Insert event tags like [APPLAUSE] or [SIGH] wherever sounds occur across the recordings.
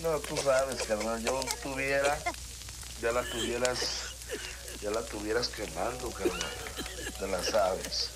No, tú sabes, carnal, yo tuviera, ya la tuvieras, ya la tuvieras quemando, carnal. Te la sabes.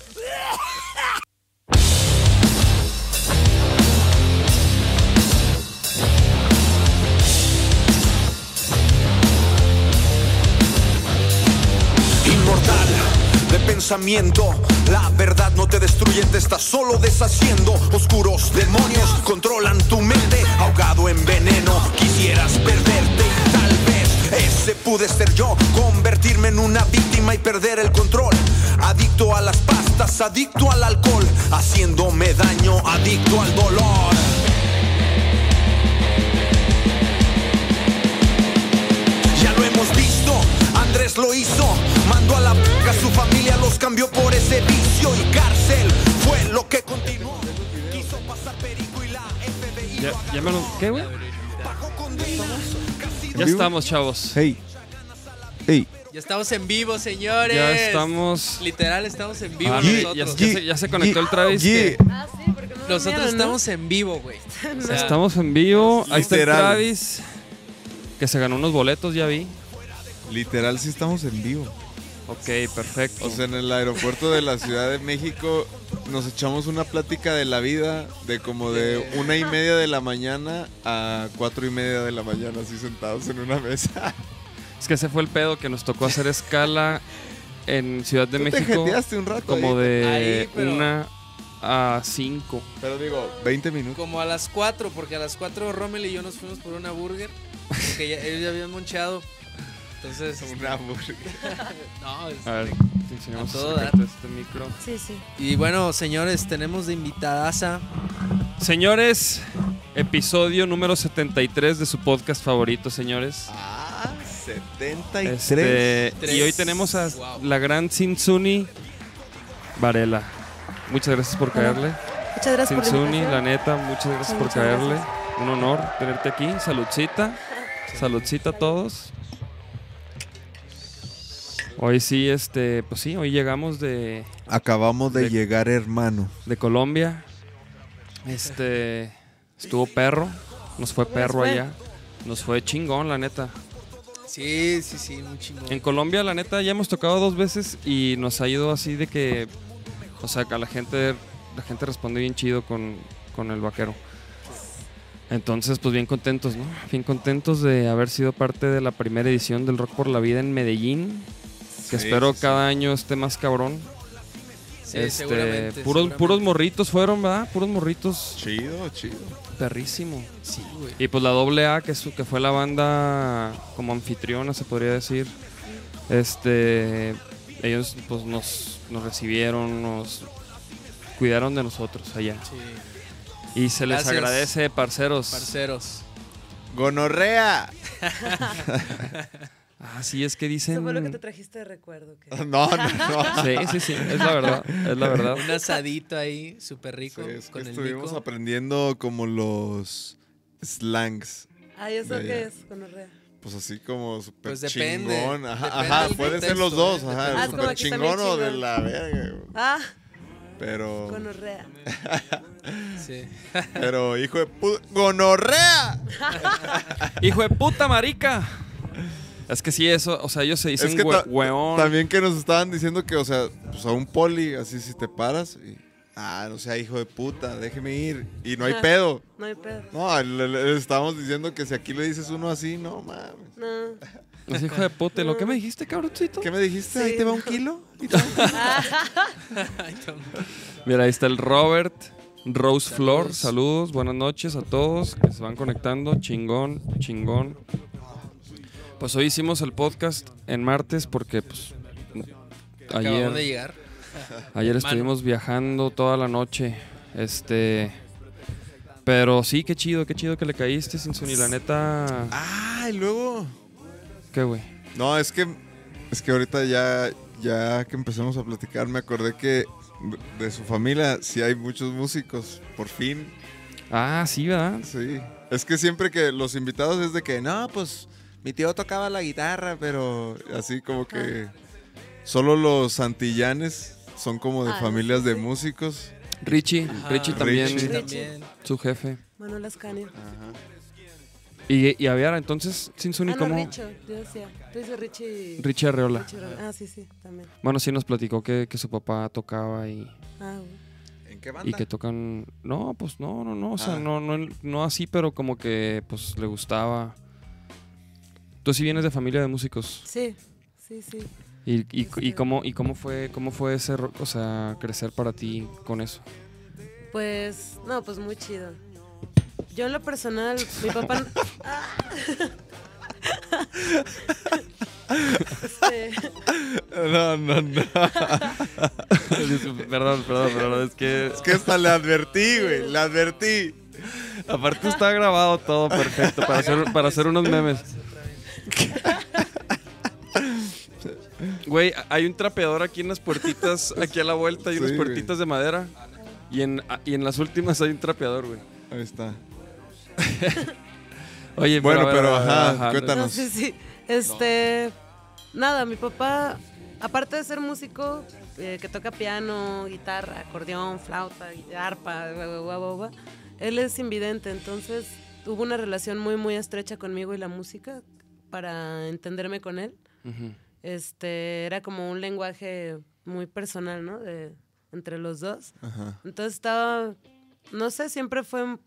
La verdad no te destruye, te está solo deshaciendo. Oscuros demonios controlan tu mente, ahogado en veneno. Quisieras perderte tal vez ese pude ser yo, convertirme en una víctima y perder el control. Adicto a las pastas, adicto al alcohol, haciéndome daño, adicto al dolor. Andrés lo hizo, mandó a la p a su familia, los cambió por ese vicio y cárcel fue lo que continuó. Quiso pasar perico y la FBI Ya, lo ya me lo. ¿Qué, güey? Ya estamos, chavos. Hey. Hey. Ya estamos en vivo, señores. Ya estamos. Literal, estamos en vivo Ah, nosotros. ya, ya se, ya se conectó el Travis. Yeah. que Ah, sí, porque no Nosotros ¿no? estamos en vivo, güey. O sea, Estamos en vivo. Ahí está el. Travis. Que se ganó unos boletos, ya vi. Literal, sí estamos en vivo. Ok, perfecto. O sea, en el aeropuerto de la Ciudad de México nos echamos una plática de la vida de como de una y media de la mañana a cuatro y media de la mañana, así sentados en una mesa. es que ese fue el pedo que nos tocó hacer escala en Ciudad de Tú te México. jeteaste un rato Como ahí, de Ahí, pero- una a cinco. Pero digo, 20 minutos. como a las 4, porque a las 4 Rommel y yo nos fuimos por una burger. Porque ya, ellos ya habían monchado. Entonces, Una burger. [LAUGHS] no, es- A ver, te enseñamos A todo dar. este micro. Sí, sí. Y bueno, señores, tenemos de invitadaza. Señores, episodio número 73 de su podcast favorito, señores. Ah, 73. Este, Tres. y hoy tenemos a Wow. la gran Sinsuni Varela. Muchas gracias por caerle. Muchas gracias por la Sinsuni, invitación. la neta, muchas gracias por caerle. gracias. Un honor tenerte aquí. Saludcita. Saludcita a todos. Hoy sí, este, pues sí, hoy llegamos de, Acabamos de De- llegar, hermano. de Colombia. Este, estuvo perro. Nos fue ¿Cómo les perro fue? allá. Nos fue chingón, la neta. Sí, sí, sí, muy chingón. En Colombia, la neta, ya hemos tocado dos veces y nos ha ido así de que, o sea, que a la gente, la gente responde bien chido con, con el vaquero. Entonces, pues bien contentos, ¿no? Bien contentos de haber sido parte de la primera edición del Rock por la Vida en Medellín, que Sí, espero sí, sí. cada año esté más cabrón. Sí, este, seguramente. puros, seguramente. puros morritos fueron, ¿verdad? Puros morritos, Chido, chido. perrísimo. Sí, güey. Y pues la doble A, que, su- que fue la banda como anfitriona, se podría decir. Este, ellos pues nos, nos recibieron, nos cuidaron de nosotros allá. Sí. Y se les Gracias. agradece, parceros. Parceros. Gonorrea. [LAUGHS] Ah, sí, es que dicen... Eso fue lo que te trajiste de recuerdo. [LAUGHS] No, no, no. [LAUGHS] Sí, sí, sí, es la verdad, es la verdad. Un asadito ahí, súper rico, Sí, es que con el estuvimos aprendiendo como los slangs. Ay, ¿eso qué es? Gonorrea. Pues así como súper Pues depende, chingón. Ajá, depende ajá del puede ser los dos. ¿eh? Ajá. Ah, súper chingón o de la verga. Ah, Pero, gonorrea. Sí. [LAUGHS] pero hijo de puta. ¡Gonorrea! ¡Hijo de puta, marica! Es que sí, eso, o sea, ellos se dicen Es que ta- hueón. También que nos estaban diciendo que, o sea, pues a un poli, así si te paras y. Ah, no sea hijo de puta, déjeme ir. Y no hay pedo. No hay pedo. No, le, estábamos diciendo que si aquí le dices uno así, no mames. No. Es hijo de puta. ¿y ¿Lo que me dijiste, cabroncito? ¿Qué me dijiste? Sí, ¿Ahí te va no. un kilo? [LAUGHS] No. Mira, ahí está el Robert. Rose Flor, saludos, buenas noches a todos que se van conectando. Chingón, chingón. Pues hoy hicimos el podcast en martes porque pues Acabamos de ayer, llegar. ayer Mano. estuvimos viajando toda la noche. Este pero sí, qué chido, qué chido que le caíste, Sinsuni. La neta, Ah, y luego. qué güey. No, es que. Es que ahorita ya. Ya que empezamos a platicar, me acordé que de, de su familia sí hay muchos músicos. Por fin. Ah, sí, ¿verdad? Sí. Es que siempre que los invitados es de que, no, pues mi tío tocaba la guitarra, pero así como que solo los santillanes son como de Ah, familias de músicos. Richie, Ajá. Richie también, Richie. también. su jefe. Manuel Ascanio. Y, y ver, entonces, Sinsuni, Ah, no, ¿cómo? Richo, yo decía. Tú dices Richie. Richie Arreola. Richie Arreola. Ah, sí, sí, también. Bueno, sí nos platicó que, que su papá tocaba y, Ah. ¿En qué banda? y que tocan... No, pues no, no, no, o sea, Ah. no, no, no así, pero como que pues le gustaba. Tú sí vienes de familia de músicos. Sí, sí, sí. ¿Y, y, y cómo, y cómo fue cómo fue ese, o sea, crecer para ti con eso? Pues, no, pues muy chido. Yo en lo personal, mi papá... Este, No, no, no. [LAUGHS] perdón, perdón, perdón, es que Es que hasta le advertí, güey. Le advertí. aparte está grabado todo perfecto para hacer, para hacer unos memes. [LAUGHS] Güey, hay un trapeador aquí en las puertitas, aquí a la vuelta hay unas Sí, güey. puertitas de madera. Y en, y en las últimas hay un trapeador, güey. Ahí está. [LAUGHS] Oye, Bueno, pero ajá, no, cuéntanos. sí, sí. Este... Nada, mi papá, aparte de ser músico, eh, que toca piano, guitarra, acordeón, flauta, arpa, gua, gua, gua, él es invidente, entonces tuvo una relación muy, muy estrecha conmigo y la música para entenderme con él. Ujú. este era como un lenguaje muy personal, ¿no? De, entre los dos. Ajá. Entonces estaba, no sé, siempre fue,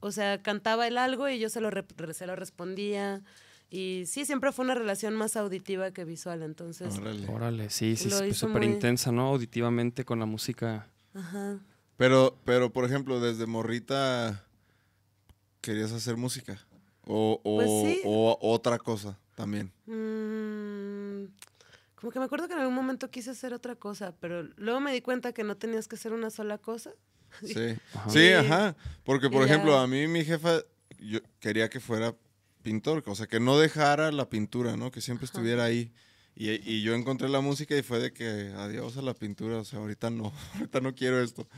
o sea, cantaba él algo y yo se lo, se lo respondía. Y sí, siempre fue una relación más auditiva que visual, entonces, Órale. Órale, sí, sí, súper muy- intensa, ¿no? Auditivamente con la música. ajá. Pero, pero, por ejemplo, desde morrita querías hacer música. O, o, Pues sí. o otra cosa también. Mm, como que me acuerdo que en algún momento quise hacer otra cosa, pero luego me di cuenta que no tenías que hacer una sola cosa. [LAUGHS] Sí. Ajá. Sí, Y- ajá. Porque, por y ya. ejemplo, a mí mi jefa yo quería que fuera pintor, o sea, que no dejara la pintura, ¿no? Que siempre Ajá. estuviera ahí. Y, y yo encontré la música y fue de que adiós a la pintura, o sea, ahorita no, [LAUGHS] ahorita no quiero esto.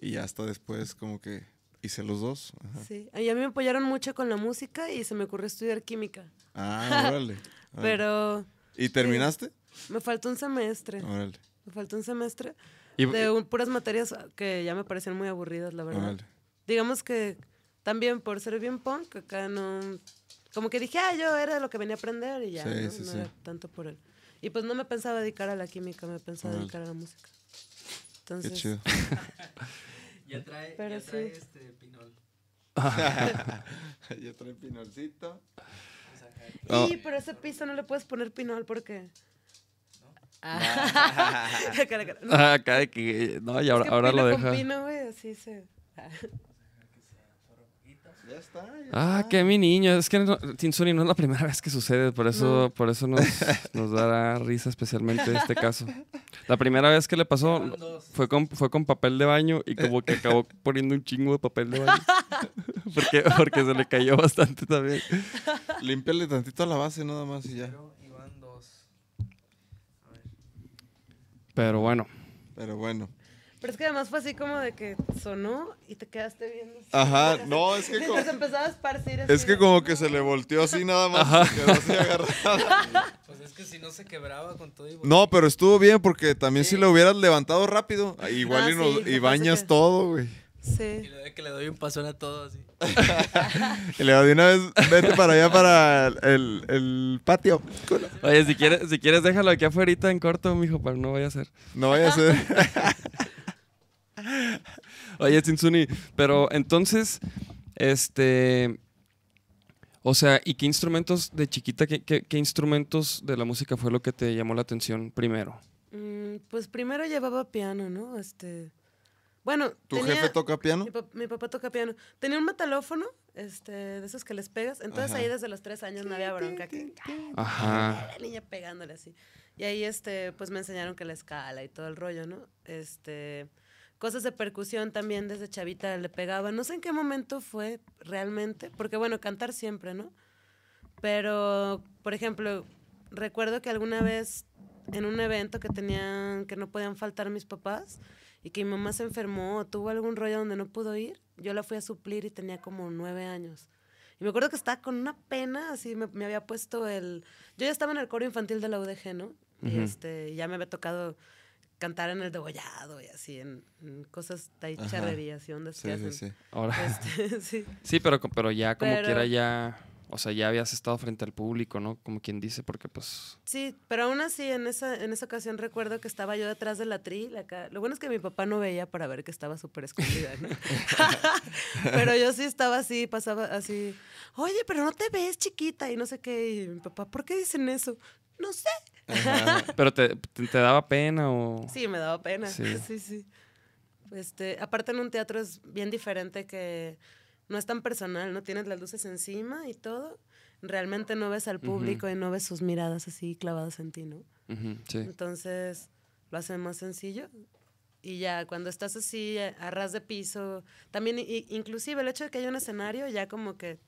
Y ya hasta después como que hice los dos. Ajá. Sí, y a mí me apoyaron mucho con la música y se me ocurrió estudiar química. Ah, [LAUGHS] órale. órale. Pero ¿Y terminaste? me faltó un semestre. Órale, Me faltó un semestre Y, de un- puras materias que ya me parecían muy aburridas, la verdad. órale. Digamos que también por ser bien punk, acá no... Como que dije, ah, yo era lo que venía a aprender y ya, Sí, ¿no? sí, No sí. era tanto por él. Y pues no me pensaba dedicar a la química, me pensaba Órale. dedicar a la música. Qué Entonces, chido. [LAUGHS] Ya trae, Pero ya trae sí. este pinol. [LAUGHS] ya trae pinolcito. Y pero ese piso no le puedes poner pinol porque... Ah. [LAUGHS] Cara, cara. No, Ah, acá de que. No, y ahora, es que ahora pino lo con deja. pino, güey, así se... Ah. Ya está. ya Ah, está. que mi niño. Es que no, Tinsuni no es la primera vez que sucede, por eso, por eso nos, nos dará risa especialmente este caso. [LAUGHS] La primera vez que le pasó fue con, fue con papel de baño y como que acabó [LAUGHS] poniendo un chingo de papel de baño. [LAUGHS] porque, porque se le cayó bastante también. Límpiale tantito a la base nada más y ya. Pero iban dos. Pero bueno. Pero bueno. Pero es que además fue así como de que sonó y te quedaste viendo. así. Ajá, no, es que como, empezaba a esparcir así es que de- como que se le volteó así nada más. y quedó así agarrada. [LAUGHS] Pues es que si no se quebraba con todo y No, pero estuvo bien porque también si lo hubieras levantado rápido, igual Ah, y, nos- sí, y me bañas que- todo, güey. Y Sí. le doy que le doy un pasón a todo así. [LAUGHS] Y le de una vez, vete para allá para el, el patio. Oye, si quieres, si quieres déjalo aquí afuera en corto, mijo, para no vaya a ser. No vaya a ser. [LAUGHS] Oye, Tinsuni, pero entonces, este. O sea, ¿y qué instrumentos de chiquita, qué, qué- qué instrumentos de la música fue lo que te llamó la atención primero? Mm, pues primero llevaba piano, ¿no? Este. Bueno, ¿Tu tenía- jefe toca piano? Mi, pap- mi papá toca piano. Tenía un metalófono, este, de esos que les pegas. Entonces Ajá. ahí desde los tres años no había bronca. Que, Ajá. la niña pegándole así. Y ahí, este, pues me enseñaron que la escala y todo el rollo, ¿no? Este, cosas de percusión también desde chavita le pegaba. No sé en qué momento fue realmente, porque bueno, cantar siempre, ¿no? Pero, por ejemplo, recuerdo que alguna vez en un evento que tenían, que no podían faltar mis papás y que mi mamá se enfermó o tuvo algún rollo donde no pudo ir, yo la fui a suplir y tenía como nueve años. Y me acuerdo que estaba con una pena, así me, me había puesto el... Yo ya estaba en el coro infantil de la UDG, ¿no? Y Ujú. este, ya me había tocado cantar en el degollado y así, en, en cosas de charrerías y ondas que Sí, sí, hacen. sí. Ahora. Este, [LAUGHS] sí. Sí, pero, pero ya como Pero- quiera ya. o sea, ya habías estado frente al público, ¿no? Como quien dice, porque pues... Sí, pero aún así en esa, en esa ocasión recuerdo que estaba yo detrás de la tril acá. Lo bueno es que mi papá no veía para ver que estaba súper escondida, ¿no? [LAUGHS] pero yo sí estaba así, pasaba así, oye, pero no te ves chiquita y no sé qué. Y mi papá, ¿por qué dicen eso? No sé. Pero te, te- te daba pena o... Sí, me daba pena. Sí. [LAUGHS] Sí, sí. Este, aparte en un teatro es bien diferente que no es tan personal, ¿no? Tienes las luces encima y todo. Realmente no ves al público y no ves sus miradas así clavadas en ti, ¿no? Sí. Entonces lo hace más sencillo. Y ya cuando estás así a, a ras de piso, también inclusive el hecho de que haya un escenario ya como que,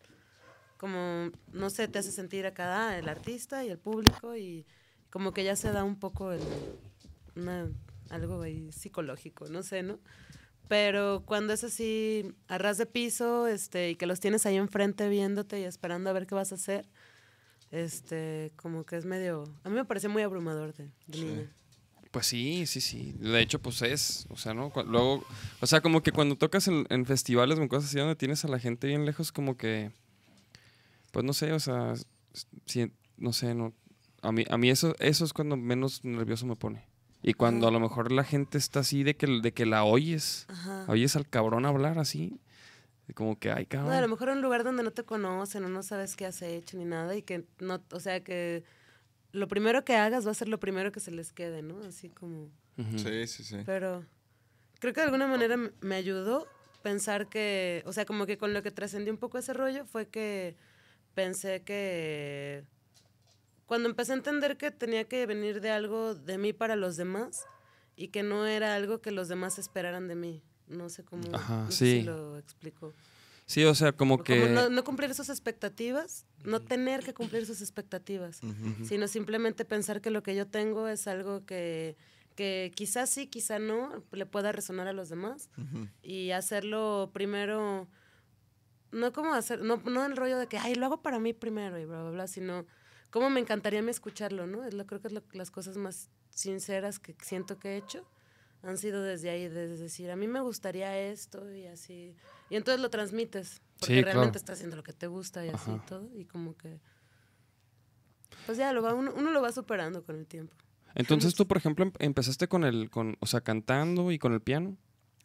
como, no sé, te hace sentir a cada el artista y el público y como que ya se da un poco el, una- algo ahí psicológico, no sé, ¿no? Pero cuando es así a ras de piso este, y que los tienes ahí enfrente viéndote y esperando a ver qué vas a hacer, este, como que es medio... A mí me parece muy abrumador de, de niña. Pues sí, sí, sí. De hecho, pues es, o sea, ¿no? Luego, o sea, como que cuando tocas en, en festivales o en cosas así donde tienes a la gente bien lejos, como que, pues no sé, o sea, no sé, no. A mí, a mí eso, eso es cuando menos nervioso me pone. Y cuando a lo mejor la gente está así de que, de que la oyes, Ajá. oyes al cabrón hablar así, como que, ay, No, a lo cabrón. mejor un lugar donde no te conocen o no sabes qué has hecho ni nada y que no, o sea que lo primero que hagas va a ser lo primero que se les quede, ¿no? Así como. Sí, sí, sí. pero creo que de alguna manera m- me ayudó pensar que, o sea, como que con lo que trascendí un poco ese rollo fue que pensé que cuando empecé a entender que tenía que venir de algo de mí para los demás y que no era algo que los demás esperaran de mí. No sé cómo, Ajá, no sé si sí. lo explico. Sí, o sea, como Como que... no, no cumplir sus expectativas, no tener que cumplir sus expectativas, sino simplemente pensar que lo que yo tengo es algo que, que quizás sí, quizá no, le pueda resonar a los demás y hacerlo primero, no como hacer, no, no el rollo de que, ay, lo hago para mí primero y bla, bla, bla, sino cómo me encantaría a mí escucharlo, ¿no? Es lo, creo que es lo- las cosas más sinceras que siento que he hecho han sido desde ahí, desde decir, a mí me gustaría esto y así. Y entonces lo transmites, porque Sí, realmente claro. estás haciendo lo que te gusta y así todo. Y como que, pues ya, lo va, uno, uno lo va superando con el tiempo. Entonces tú, por ejemplo, em- empezaste con el, con, o sea, cantando y con el piano.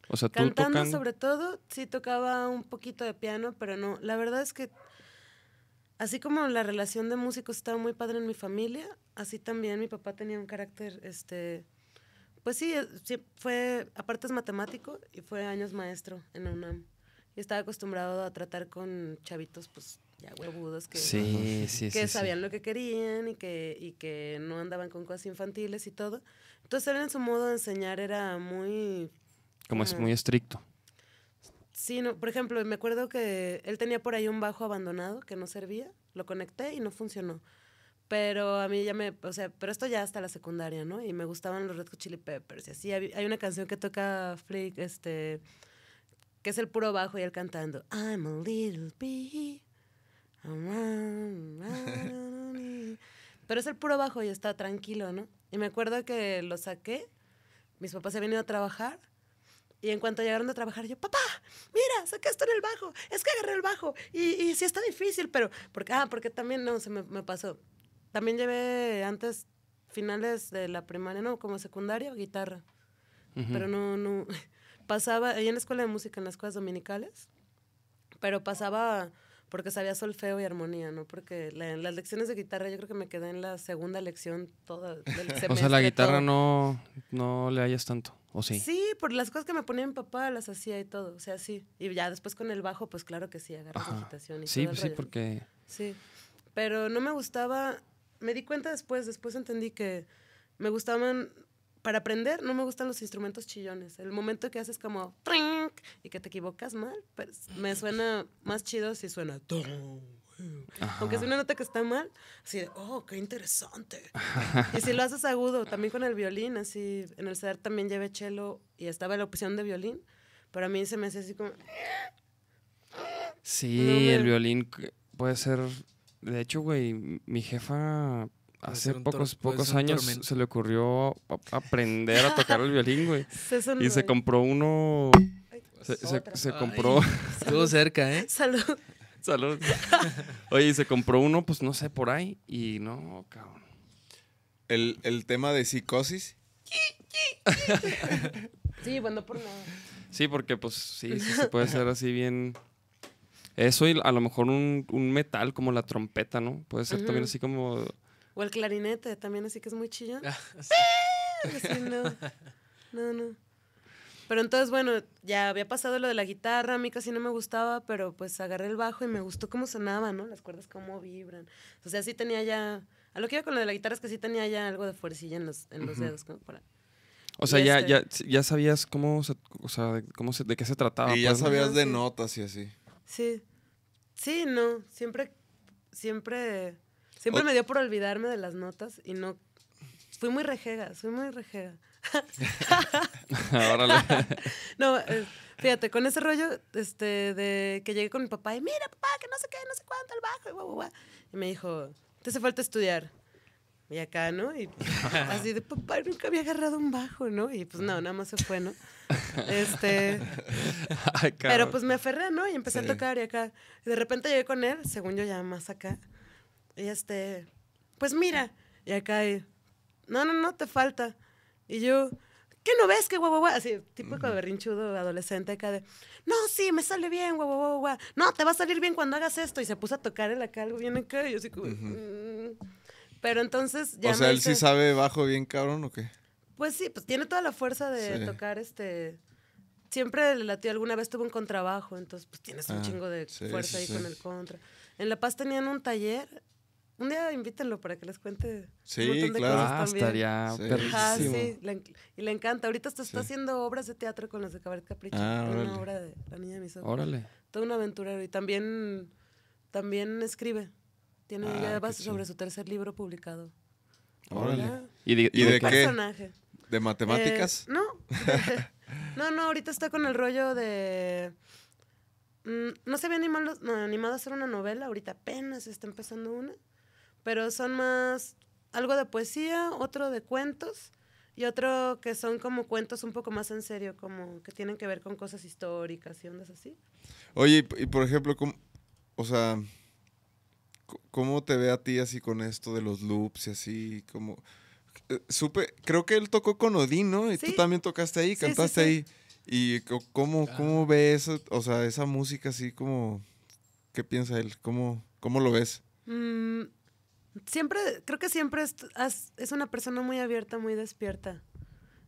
O sea, tú Cantando tocando. sobre todo, sí tocaba un poquito de piano, pero no, la verdad es que así como la relación de músicos estaba muy padre en mi familia, así también mi papá tenía un carácter, este, pues sí, eh, sí, fue, aparte es matemático y fue años maestro en la UNAM. Y estaba acostumbrado a tratar con chavitos, pues ya huevudos que, Sí, sí, que sí, sí. sabían lo que querían y que, y que no andaban con cosas infantiles y todo. Entonces él en su modo de enseñar era muy Como es muy estricto. Sí, no, por ejemplo, me acuerdo que él tenía por ahí un bajo abandonado que no servía, lo conecté y no funcionó. Pero a mí ya me, o sea, pero esto ya hasta la secundaria, ¿no? Y me gustaban los Red Hot Chili Peppers y así. Hay una canción que toca Flick, este, que es el puro bajo y él cantando, I'm a little bee. around, around me". Pero es el puro bajo y está tranquilo, ¿no? Y me acuerdo que lo saqué, mis papás se habían ido a trabajar y en cuanto llegaron de trabajar, yo, papá, mira, saqué esto en el bajo, es que agarré el bajo. Y, y sí está difícil, pero, porque, ah, porque también, no, se me, me pasó. También llevé antes, finales de la primaria, no, como secundaria, guitarra. Ujú. Pero no, no, [LAUGHS] pasaba, ahí en la escuela de música, en las escuelas dominicales, pero pasaba porque sabía solfeo y armonía, ¿no? Porque la- las lecciones de guitarra yo creo que me quedé en la segunda lección toda del semestre. [LAUGHS] O sea, la guitarra todo. no, no le hayas tanto. ¿O sí? Sí, por las cosas que me ponía mi papá las hacía y todo, o sea, sí. Y ya después con el bajo, pues claro que sí, agarras agitación y Sí, todo el pues sí, ¿no? porque... Sí, pero no me gustaba, me di cuenta después, después entendí que me gustaban, para aprender, no me gustan los instrumentos chillones. El momento que haces como trinc y que te equivocas mal, pues me suena más chido si suena aunque es una nota que está mal, así de, oh, qué interesante. [LAUGHS] y si lo haces agudo, también con el violín, así, en el CEDAR también llevé cello y estaba la opción de violín, pero a mí se me hace así como, Sí, No el violín puede ser. De hecho, güey, mi jefa hace pocos, pocos años se le ocurrió aprender a [LAUGHS] tocar el violín, güey. [LAUGHS] Y se compró uno. Ay, Se, se- Ay. compró. Estuvo [LAUGHS] cerca, ¿eh? Salud. Salud. Oye, y se compró uno, pues no sé, por ahí. Y no, cabrón. El, el tema de psicosis. Sí, bueno, por nada. Sí, porque pues sí, sí se puede hacer así bien. Eso y a lo mejor un, un metal como la trompeta, ¿no? Puede ser también así como. O el clarinete también, así que es muy chillón. Ah, [LAUGHS] Así, no. No, no. Pero entonces, bueno, ya había pasado lo de la guitarra, a mí casi no me gustaba, pero pues agarré el bajo y me gustó cómo sonaba, ¿no? Las cuerdas cómo vibran. O sea, sí tenía ya... A lo que iba con lo de la guitarra es que sí tenía ya algo de fuercilla en los, en los dedos, como para... O sea, ya, este- ya, ya sabías cómo se, o sea, de, cómo se, de qué se trataba. y ya pues, sabías de sí. notas y así. Sí. Sí, no. Siempre, siempre, siempre O- me dio por olvidarme de las notas y no... Fui muy rejega, soy muy rejega. [LAUGHS] Órale. [LAUGHS] No, eh, fíjate, con ese rollo este, de que llegué con mi papá y mira, papá, que no sé qué, no sé cuánto, el bajo, y guau, guau, guau". Y me dijo, te hace falta estudiar. Y acá, ¿no? Y [LAUGHS] así de, papá, nunca había agarrado un bajo, ¿no? Y pues no, nada más se fue, ¿no? Este, Ay, pero pues me aferré, ¿no? Y empecé Sí. a tocar y acá. Y de repente llegué con él, según yo ya más acá. Y este, pues mira. Y acá, y, no, no, no, te falta. Y yo, ¿qué no ves que guau, guau, guau? Así, típico berrinchudo adolescente acá de, no, sí, me sale bien, guau, guau, guau, guau. No, te va a salir bien cuando hagas esto. Y se puso a tocar el acá, algo bien acá. Y yo así como, "Mm". Pero entonces ya o sea, él sí sabe bajo bien cabrón o qué. pues sí, pues tiene toda la fuerza de Sí. tocar este. Siempre le latió, alguna vez tuvo un contrabajo, entonces pues tienes un Ah, chingo de sí, fuerza sí, ahí con el contra. En La Paz tenían un taller. Un día invítenlo para que les cuente Sí, un montón de claro. cosas Ah, también. estaría Sí. Ajá, perrísimo. sí, le enc- y le encanta. Ahorita está, está Sí. haciendo obras de teatro con los de Cabaret Capricho. Ah, una obra de La Niña de mis ojos. Órale. Todo un aventurero. Y también, también escribe. Tiene Ah, ya va sobre su tercer libro publicado. Órale. ¿Y de, ¿Y y de de qué? Personaje. ¿De matemáticas? Eh, no. [LAUGHS] no, no, ahorita está con el rollo de. mm, no se había animado, animado a hacer una novela, ahorita apenas está empezando una. Pero son más. Algo de poesía, otro de cuentos y otro que son como cuentos un poco más en serio, como que tienen que ver con cosas históricas y ondas así. Oye, y, y por ejemplo, ¿cómo, o sea, ¿cómo te ve a ti así con esto de los loops y así? Como, eh, supe, creo que él tocó con Odín, ¿no? Y tú también tocaste ahí, Sí, cantaste sí. ahí. ¿Y cómo, cómo ve eso, o sea, esa música así como, qué piensa él? ¿Cómo, cómo lo ves? Mm, siempre, creo que siempre es, es una persona muy abierta, muy despierta.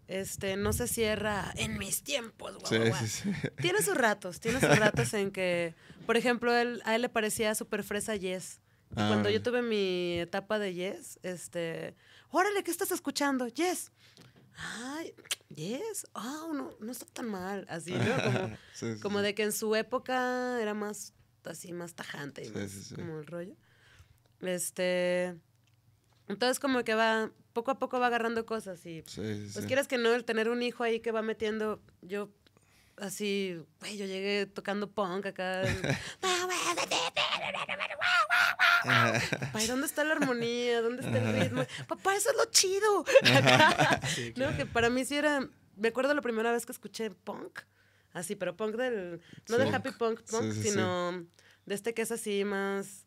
Este, no se cierra en mis tiempos, guau, guau, guau". sí, sí. Tiene sus ratos, tiene sus ratos [LAUGHS] en que, por ejemplo, él, a él le parecía súper fresa Yes. Ah, cuando yo tuve mi etapa de Yes, este, órale, ¿qué estás escuchando? Yes. Ay, Yes. Ah, no, no está tan mal. Así, ¿no? Como, [LAUGHS] como de que en su época era más así, más tajante y más como el rollo. Este. Entonces, como que va, poco a poco va agarrando cosas y Sí, sí, pues quieres que no, el tener un hijo ahí que va metiendo, yo así, güey, yo llegué tocando punk acá. Papá, ¿y dónde está la armonía? ¿Dónde está el ritmo? Papá, eso es lo chido. No, que para mí sí era, me acuerdo la primera vez que escuché punk, así, pero punk del, no del Punk. happy punk, punk, sí, sí. sino de este que es así más,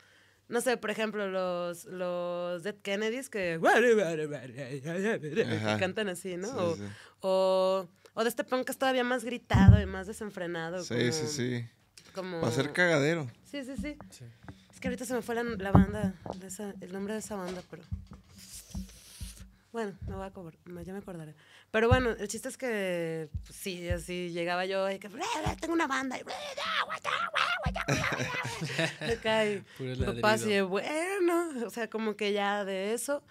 no sé, por ejemplo, los, los Dead Kennedys que, cantan así, ¿no? Sí, o, sí. o, o de este punk que es todavía más gritado y más desenfrenado. Sí, como, sí, sí. Como... Va a ser cagadero. Sí, sí, sí. Sí. Es que ahorita se me fue la, la banda, de esa- el nombre de esa banda, pero... Bueno, me voy a cobrar, ya me acordaré. Pero bueno, el chiste es que pues, sí, así llegaba yo y que tengo una banda. Y, Acá, y papá así de, [LAUGHS] bueno, o sea, como que ya de eso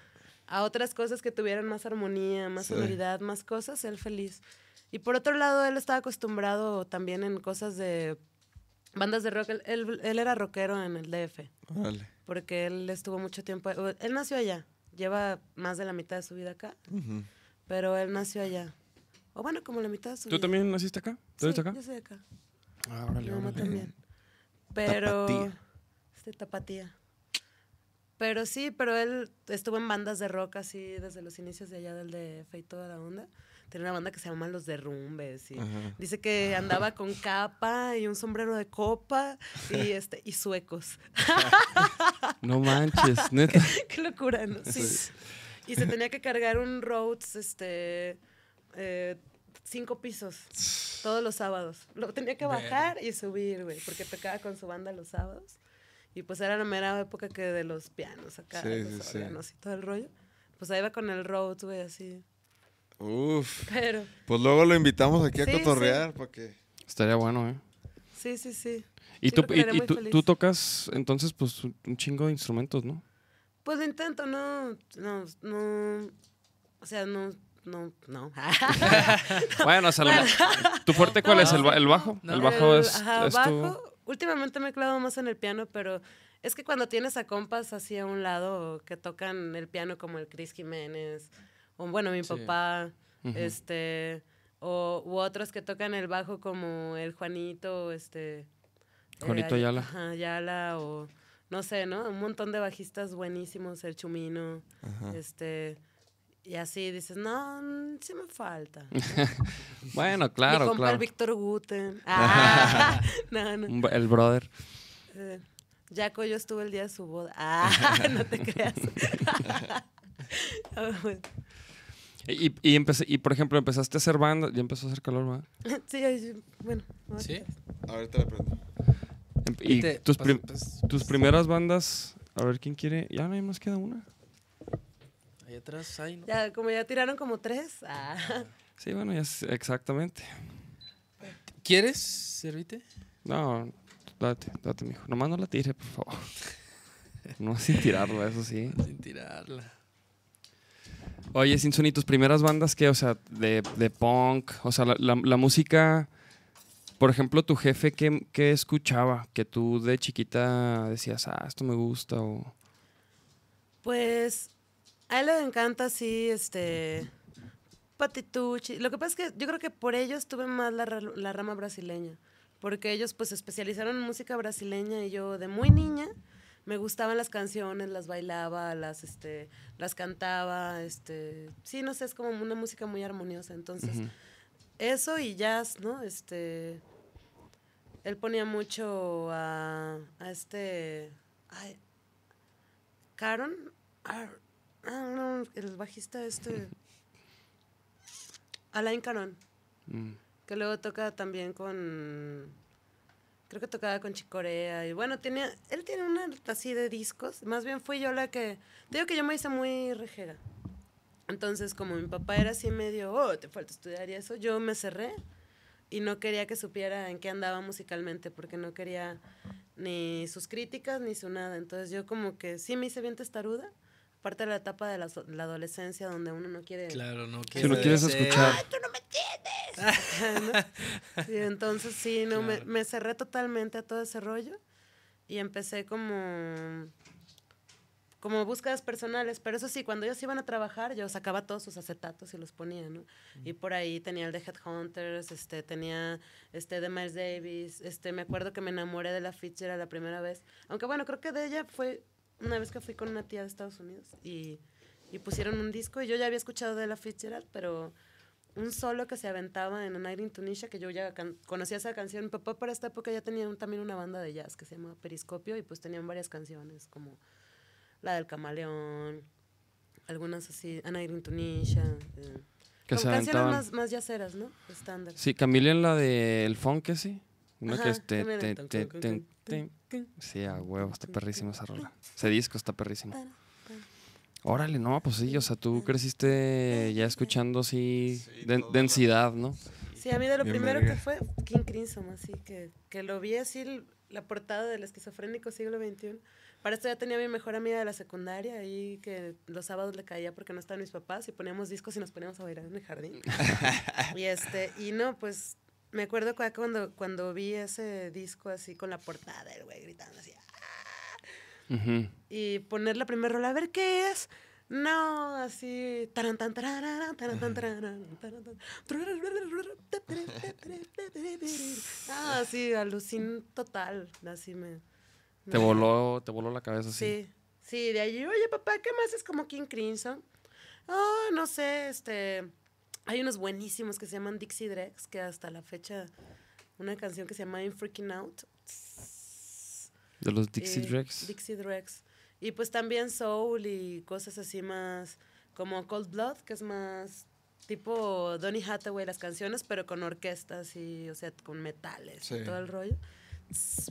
a otras cosas que tuvieran más armonía, más Sí. sonoridad, más cosas, él feliz. Y por otro lado, él estaba acostumbrado también en cosas de bandas de rock. Él, él- él era rockero en el DF, Órale. porque él estuvo mucho tiempo. Él nació allá, lleva más de la mitad de su vida acá, Ujú. Pero él nació allá. O bueno, como la mitad de su ¿Tú vida. también naciste acá? ¿Tú eres Sí, de acá? Yo soy de acá. Ah, Mi órale, mamá órale. también. Pero. Tapatía. Este tapatía. Pero sí, pero él estuvo en bandas de rock así desde los inicios de allá del DF y toda la onda. tenía una banda que se llama Los Derrumbes. Y Ajá. dice que andaba con capa y un sombrero de copa y, [LAUGHS] este, y suecos. [LAUGHS] No manches, neta. [LAUGHS] Qué locura, ¿no? Sí. Y se tenía que cargar un Rhodes, este, eh, cinco pisos, todos los sábados. Lo tenía que bajar y subir, güey, porque tocaba con su banda los sábados. Y pues era la mera época que de los pianos acá, Sí, los sí, sí. órganos y todo el rollo. Pues ahí va con el Rhodes, güey, así. Uf. Pero, Pues luego lo invitamos aquí a Sí, cotorrear para que. Estaría bueno, ¿eh? sí, sí, sí. Y, Sí, tú, y, y tú, tú tocas entonces pues un chingo de instrumentos, ¿no? Pues lo intento, no, no, no, o sea, no, no, no. [LAUGHS] [LAUGHS] Bueno, más- ¿tu fuerte cuál es? ¿El, ba- el bajo? No. El bajo es, ajá, es tu- bajo. Últimamente me he clavado más en el piano, pero es que cuando tienes a compas así a un lado que tocan el piano como el Chris Jiménez, o bueno, mi Sí. papá, este, o, u otros que tocan el bajo como el Juanito, este... Juanito Ay- Ayala. Ajá, Ayala, o no sé, ¿no? Un montón de bajistas buenísimos, el Chumino, Ajá. este... Y así dices, no, sí me falta. [LAUGHS] Bueno, Mi claro, compa el. Víctor Guten. [LAUGHS] Ah, [LAUGHS] no, no. El brother. Eh, Jaco, yo estuve el día de su boda. Ah, no te creas. Ah. Y, y, empecé, y por ejemplo, empezaste a hacer banda, ya empezó a hacer calor, ¿verdad? sí, bueno. ahorita. ¿Sí? Ahorita le pregunto. Y Te- tus, pues- prim- pues- tus primeras bandas, a ver quién quiere. Ya no nos queda una. Ahí atrás, ahí, ¿no? Ya, como ya tiraron como tres. Ah, [LAUGHS] Sí, bueno, ya es- exactamente. ¿Quieres servite? No, date, date, mijo. Nomás no la tire, por favor. [LAUGHS] No sin tirarla, eso sí. Sin tirarla. Oye, Sinson, ¿y tus primeras bandas qué? O sea, de, de punk, o sea, la, la- la música, por ejemplo, tu jefe, ¿qué, qué escuchaba? Que tú de chiquita decías, ah, esto me gusta, o... pues a él le encanta así, este. Patitucci. Lo que pasa es que yo creo que por ellos tuve más la, la rama brasileña. Porque ellos pues se especializaron en música brasileña y yo de muy niña me gustaban las canciones, las bailaba, las este, las cantaba, este, sí, no sé, es como una música muy armoniosa. Entonces, eso y jazz, ¿no? Este. Él ponía mucho a, a este. Ay, Caron. ah, ah, no, el bajista este. Alain Caron. Mm. Que luego toca también con. Creo que tocaba con Chicorea. Y bueno, tenía. Él tiene una así de discos. Más bien fui yo la que. te Digo que yo me hice muy rejega. Entonces, como mi papá era así medio, oh, te falta estudiar y eso, yo me cerré y no quería que supiera en qué andaba musicalmente porque no quería ni sus críticas ni su nada. Entonces, yo como que sí me hice bien testaruda. Aparte de la etapa de la, adolescencia donde uno no quiere Claro, no Si no quieres ser- escuchar. ¿no? [LAUGHS] [LAUGHS] Sí, entonces sí, no, me, me cerré totalmente a todo ese rollo y empecé como como búsquedas personales, pero eso sí, cuando ellos iban a trabajar, yo sacaba todos sus acetatos y los ponía, ¿no? Y por ahí tenía el de Headhunters, este, tenía este de Miles Davis, este, me acuerdo que me enamoré de la Fitzgerald la primera vez, aunque bueno, creo que de ella fue una vez que fui con una tía de Estados Unidos y, y pusieron un disco y yo ya había escuchado de la Fitzgerald, pero un solo que se aventaba en A Night in Tunisia, que yo ya conocía esa canción. Mi papá para esta época ya tenía un- también una banda de jazz que se llama Periscopio y pues tenían varias canciones como la del camaleón, algunas así, A Night in Tunisia. eh, Que como se canciones aventaban. más, más yaceras, ¿no? Estándar. Sí, Camila en la del funk, ¿qué sí? Una que es... te- te- te- Sí, a huevo, está perrísima esa rola. Ese disco está perrísimo. Órale, no, pues sí, o sea, tú creciste ya escuchando así Sí, densidad, ¿no? Sí, a mí de lo Bien primero verga. que fue King Crimson, así que, que lo vi así, la portada del esquizofrénico siglo XXI. Para esto ya tenía mi mejor amiga de la secundaria, ahí que los sábados le caía porque no estaban mis papás y poníamos discos y nos poníamos a bailar en el jardín. y este, y no, pues me acuerdo cua- cuando, cuando vi ese disco así con la portada, el güey gritando así, y poner la primera rola, a ver qué es. No, así. Ah, así, alucin total. Así me. Te voló, te voló la cabeza así. Sí, sí, de allí, oye papá, ¿qué más es como King Crimson? Oh, no sé, este. Hay unos buenísimos que se llaman Dixie Drex, que hasta la fecha, una canción que se llama I'm Freaking Out. De los Dixie y- Drex. Dixie Drex. Y pues también soul y cosas así más como Cold Blood, que es más tipo Donny Hathaway las canciones, pero con orquestas y, o sea, con metales Sí. y todo el rollo.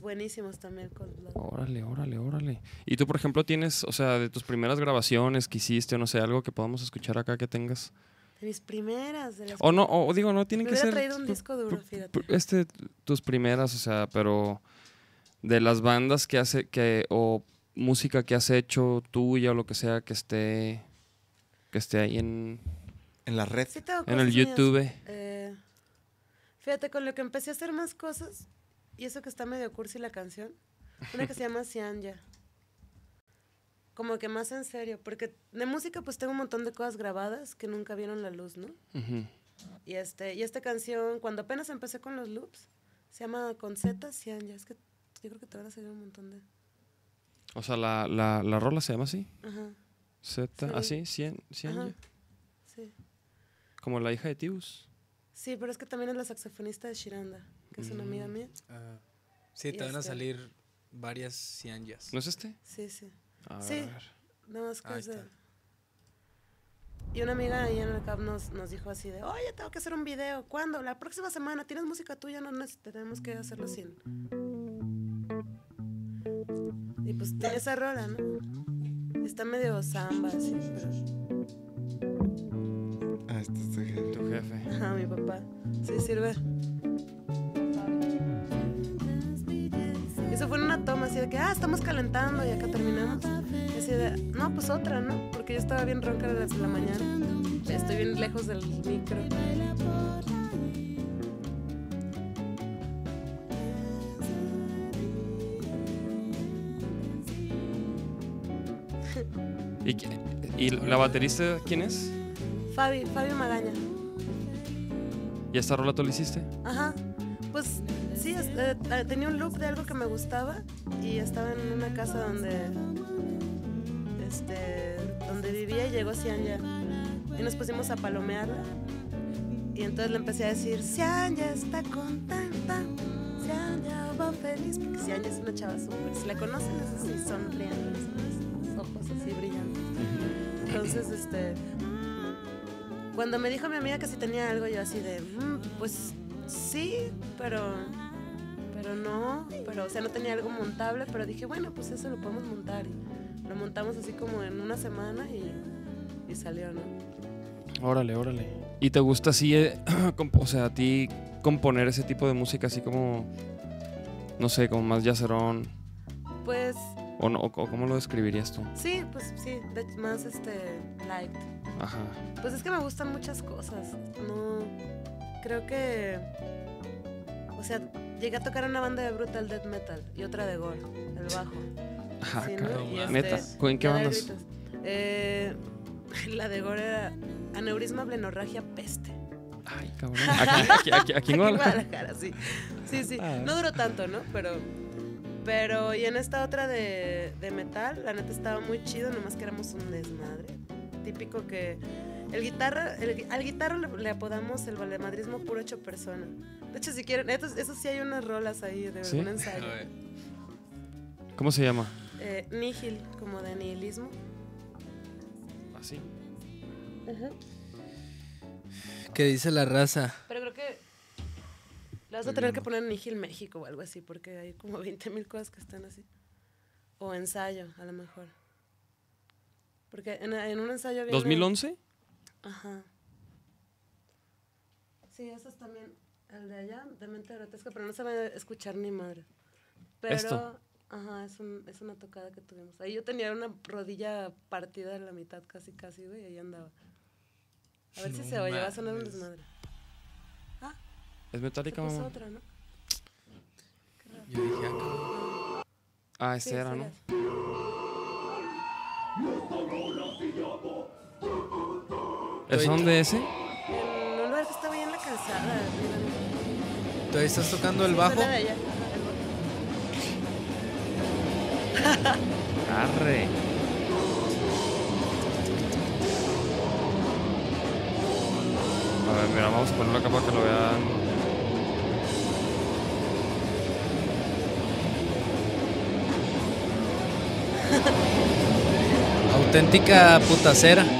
Buenísimos también Cold Blood. Órale, órale, órale. Y tú, por ejemplo, tienes, o sea, de tus primeras grabaciones que hiciste, o no sé, algo que podamos escuchar acá que tengas. De mis primeras. De las O no, o digo, no tienen Me que ser. traído un disco duro, fíjate. Este, tus primeras, o sea, pero de las bandas que hace, que, o música que has hecho tuya o lo que sea, que esté, que esté ahí en, En la red. Sí tengo en el. YouTube. Eh, fíjate, con lo que empecé a hacer más cosas, y eso que está medio cursi la canción, una que se llama Cianya. Como que más en serio, porque de música pues tengo un montón de cosas grabadas que nunca vieron la luz, ¿no? Y, este, y esta canción, cuando apenas empecé con los loops, se llama Con Z Cianya. Es que yo creo que te van a salir un montón de... O sea, la, la, la rola se llama así. Ajá, Z, Sí. así, 100, 100 ajá, ya. sí. Como la hija de Tius. Sí, pero es que también es la saxofonista de Shiranda, que es una amiga Mm. mía. Ah, sí, Y te van a este- salir varias cianyas. ¿No es este? Sí, sí. A Sí. ver. Nada más que es de-. Y una amiga ahí en el CAP nos, nos dijo así de, oye, tengo que hacer un video. ¿Cuándo? La próxima semana. ¿Tienes música tuya? No, no, tenemos que hacerlo sin... Y pues tiene esa rola, ¿no? Está medio samba, así, pero... Ah, este es de jefe. Tu jefe. Ajá, mi papá. Sí, sirve. Y Eso fue en una toma así de que, ah, estamos calentando y acá terminamos. Y así de, no, pues otra, ¿no? Porque yo estaba bien ronca desde la mañana. Estoy bien lejos del micro. ¿Y, y la baterista quién es? Fabi, Fabio Magaña. ¿Y esta rola tú la hiciste? Ajá. Pues sí, eh, eh, tenía un look de algo que me gustaba y estaba en una casa donde este donde vivía y llegó Cianya y nos pusimos a palomearla. Y entonces le empecé a decir Cianya está contenta. Cianya va feliz porque Cianya es una chava súper si la conocen es así sonriendo los ojos así brillantes. Entonces este cuando me dijo mi amiga que si tenía algo, yo así de, "Mm, pues sí, pero, pero no, pero, o sea, no tenía algo montable, pero dije, bueno, pues eso lo podemos montar. Y lo montamos así como en una semana y, y salió, ¿no? Órale, órale. ¿Y te gusta así, eh, [CLEARS THROAT] o sea, a ti componer ese tipo de música así como, no sé, como más yacerón? Pues ¿O, no, o, cómo lo describirías tú? sí, pues sí, más este, light. Ajá. Pues es que me gustan muchas cosas. No, creo que, o sea, llegué a tocar una banda de brutal death metal y otra de gore, el bajo. Ajá, Sí, ¿no? Y este, Neta. ¿En qué bandas? Eh, [LAUGHS] la de Gore era aneurisma, blenorragia, peste. Ay, cabrón. [LAUGHS] Aquí, aquí, aquí, aquí en Guadalajara. Guadalajara, sí. Sí, sí. Ah. No duró tanto, ¿no? Pero, pero y en esta otra de, de metal, la neta estaba muy chido, nomás que éramos un desmadre. Típico que el guitarra, el- al guitarro le, le apodamos el valemadrismo puro hecho persona. De hecho, si quieren, esto- eso sí hay unas rolas ahí de ¿Sí? algún ensayo. ¿Cómo se llama? Eh, nihil, como de nihilismo. Así. ¿Qué dice la raza? Pero creo que le vas a tener que poner Nihil México o algo así, porque hay como 20 mil cosas que están así. O ensayo, a lo mejor. Porque en, en un ensayo viene... ¿2011? Ajá. Sí, eso es también el de allá, de mente grotesca, pero no se va a escuchar ni madre. Pero, Esto. ajá, es, un- es una tocada que tuvimos. Ahí yo tenía una rodilla partida en la mitad, casi, casi, güey, y ahí andaba. A ver si se oye, va a sonar un desmadre. Ah, ¿Es metálica, mamá? otra, ¿no? Yo dije, ah, cabrón. Ah, Sí, ese era, sí, ¿no? ¿Es son de ese? En un lugar que estaba ahí en la calzada. ¿Todavía estás tocando el bajo? [LAUGHS] Arre. ver, mira, vamos a ponerlo acá para que lo vean. Auténtica putacera. [LAUGHS]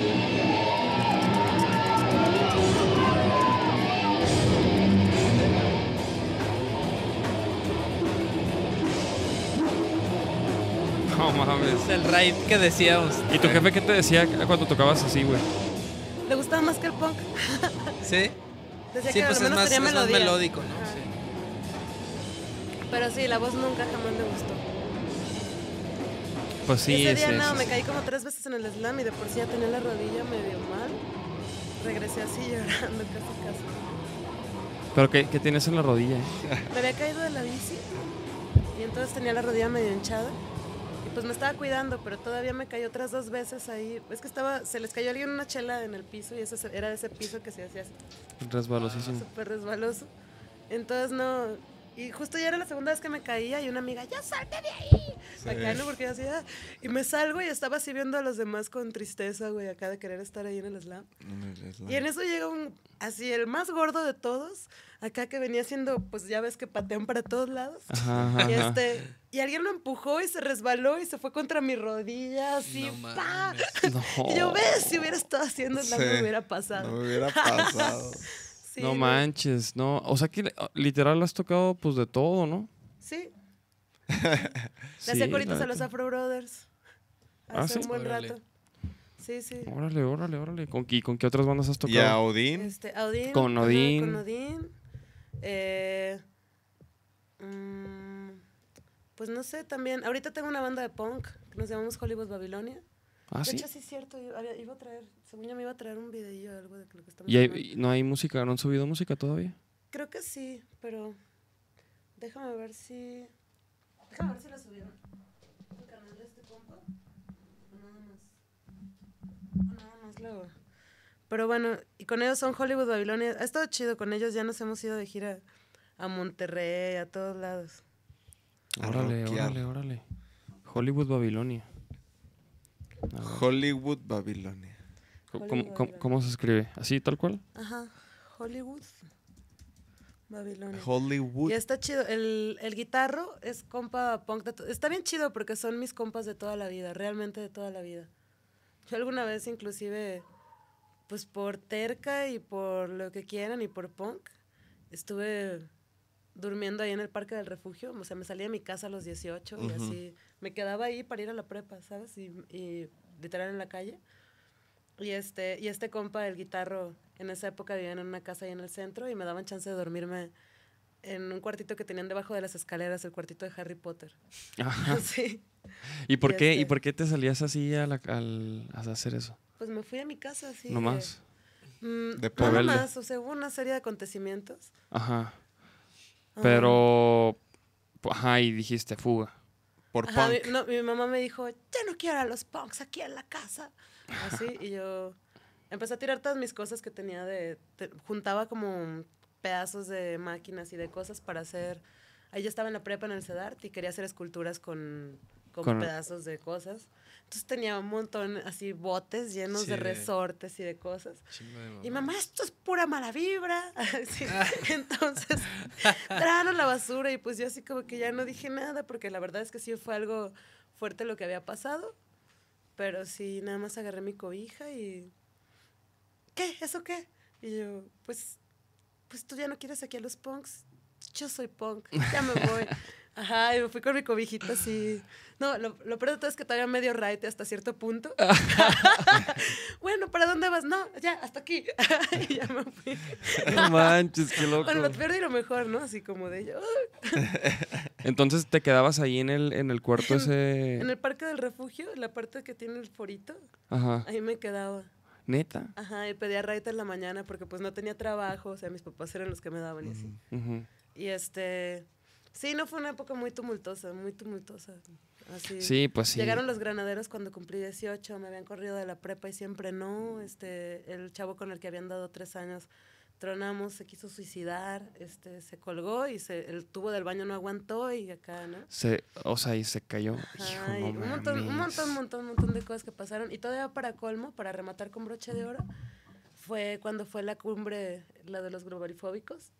No mames. Es el raid que decíamos. ¿Y tu jefe qué te decía cuando tocabas así, güey? Le gustaba más que el punk. ¿Sí? [LAUGHS] Decía Sí, que pues al es más, tenía es más melódico, ¿no? Sí. Pero sí, la voz nunca jamás me gustó. Pues sí, ese sí, día no, sí, me sí. caí como tres veces en el slam y de por sí ya tenía la rodilla medio mal. Regresé así [LAUGHS] llorando casi casi. Pero ¿qué, qué tienes en la rodilla? eh? Me había caído de la bici y entonces tenía la rodilla medio hinchada. Y pues me estaba cuidando, pero todavía me cayó otras dos veces ahí. Es que estaba, se les cayó alguien una chela en el piso y se- era ese piso que se hacía así, Resbalosísimo. súper resbaloso. Entonces no. Y justo ya era la segunda vez que me caía y una amiga, ya salte de ahí. Acá, ¿no? Porque yo así, "Ah". Y me salgo y estaba así viendo a los demás con tristeza, güey, acá de querer estar ahí en el slam. Y en eso llega un, así, el más gordo de todos, acá que venía haciendo, pues ya ves que patean para todos lados. Ajá, ajá, Y, este, y alguien lo empujó y se resbaló y se fue contra mi rodilla, así, No ¡pa! No. [LAUGHS] Y yo, ves, si hubiera estado haciendo slam, Sí. me hubiera pasado. No me hubiera [LAUGHS] pasado. Sí, no manches, no. O sea que ah, literal has tocado pues de todo, ¿no? Sí. Le hacía coritos a los. Afro Brothers. Ah, Hace ¿sí? un buen Órale. rato. Sí, sí. Órale, órale, órale. ¿Con, ¿Y con qué otras bandas has Y tocado? a Odín. Este. Con ajá, Odín. con Odín. Eh, mm, pues no sé, también. Ahorita tengo una banda de punk que nos llamamos Hollywood Babilonia. Ah, de sí. hecho, sí es cierto. Iba a traer, según yo me iba a traer un videillo o algo de lo que estamos ¿Y hay- y no hay música? ¿No han subido música todavía? Creo que sí, pero déjame ver si. Déjame ver si la subieron. ¿El canal de este compa? O nada más. O nada más luego. Pero bueno, y con ellos son Hollywood Babilonia. Ha estado chido con ellos, ya nos hemos ido de gira a Monterrey, a todos lados. Órale, órale, órale. Hollywood Babilonia. Hollywood Babilonia. ¿cómo- Hollywood ¿Cómo, cómo, se escribe? ¿Así, tal cual? Ajá, Hollywood Babilonia. Hollywood. Y está chido. El, el guitarro es compa punk. de está bien chido porque son mis compas de toda la vida, realmente de toda la vida. Yo alguna vez inclusive, pues por terca y por lo que quieran y por punk, estuve durmiendo ahí en el Parque del Refugio. O sea, me salí de mi casa a los 18 y así me quedaba ahí para ir a la prepa, ¿sabes? Y, y literal en la calle. Y este, y este compa, el guitarro, en esa época vivían en una casa ahí en el centro y me daban chance de dormirme en un cuartito que tenían debajo de las escaleras, el cuartito de Harry Potter. Ajá. [LAUGHS] sí. ¿Y por Y qué, ¿y este- por qué te salías así a, la- al, a hacer eso? Pues me fui a mi casa así. ¿No de- más? Mm, De no rebelde. más, o sea, hubo una serie de acontecimientos. Ajá. Pero... Ajá, y dijiste fuga. Por Ajá, punk. mi, no, mi mamá me dijo, ya no quiero a los punks aquí en la casa. Así, y yo empecé a tirar todas mis cosas que tenía de... te- juntaba como pedazos de máquinas y de cosas para hacer... Ahí yo estaba en la prepa en el CEDART y quería hacer esculturas con, con, Con- pedazos de cosas. Entonces tenía un montón, así, botes llenos Sí, de resortes y de cosas. De Y mamá. mamá, esto es pura mala vibra. [LAUGHS] Sí, Entonces, [LAUGHS] tráganos la basura y pues yo así como que ya no dije nada porque la verdad es que sí fue algo fuerte lo que había pasado. Pero sí, nada más agarré mi cobija y... ¿Qué? ¿Eso qué? Y yo, pues, pues tú ya no quieres aquí a los punks. Yo soy punk, ya me voy. [LAUGHS] Ajá, y me fui con mi cobijita así. No, lo, lo peor de todo es que todavía medio right hasta cierto punto. [LAUGHS] [LAUGHS] bueno, ¿para dónde vas? No, ya, hasta aquí. [LAUGHS] y ya me fui. No manches, qué loco. Bueno, lo peor y lo mejor, ¿no? Así como de yo. Entonces te quedabas ahí en el, en el cuarto ese... En el parque del refugio, la parte que tiene el forito, Ajá. ahí me quedaba. ¿Neta? Ajá, y pedía raita en la mañana porque pues no tenía trabajo, o sea, mis papás eran los que me daban y así. Ujú. Y este, sí, no fue una época muy tumultuosa, muy tumultuosa. Así. Sí, pues sí. Llegaron los granaderos cuando cumplí 18, me habían corrido de la prepa y siempre no. Este, el chavo con el que habían dado tres años tronamos, se quiso suicidar, este, se colgó y se, el tubo del baño no aguantó y acá, ¿no? Se, o sea, y se cayó. Ajá, Hijo, no un montón, un montón, un montón, un montón de cosas que pasaron. Y todavía para colmo, para rematar con broche de oro, fue cuando fue la cumbre, la de los globalifóbicos,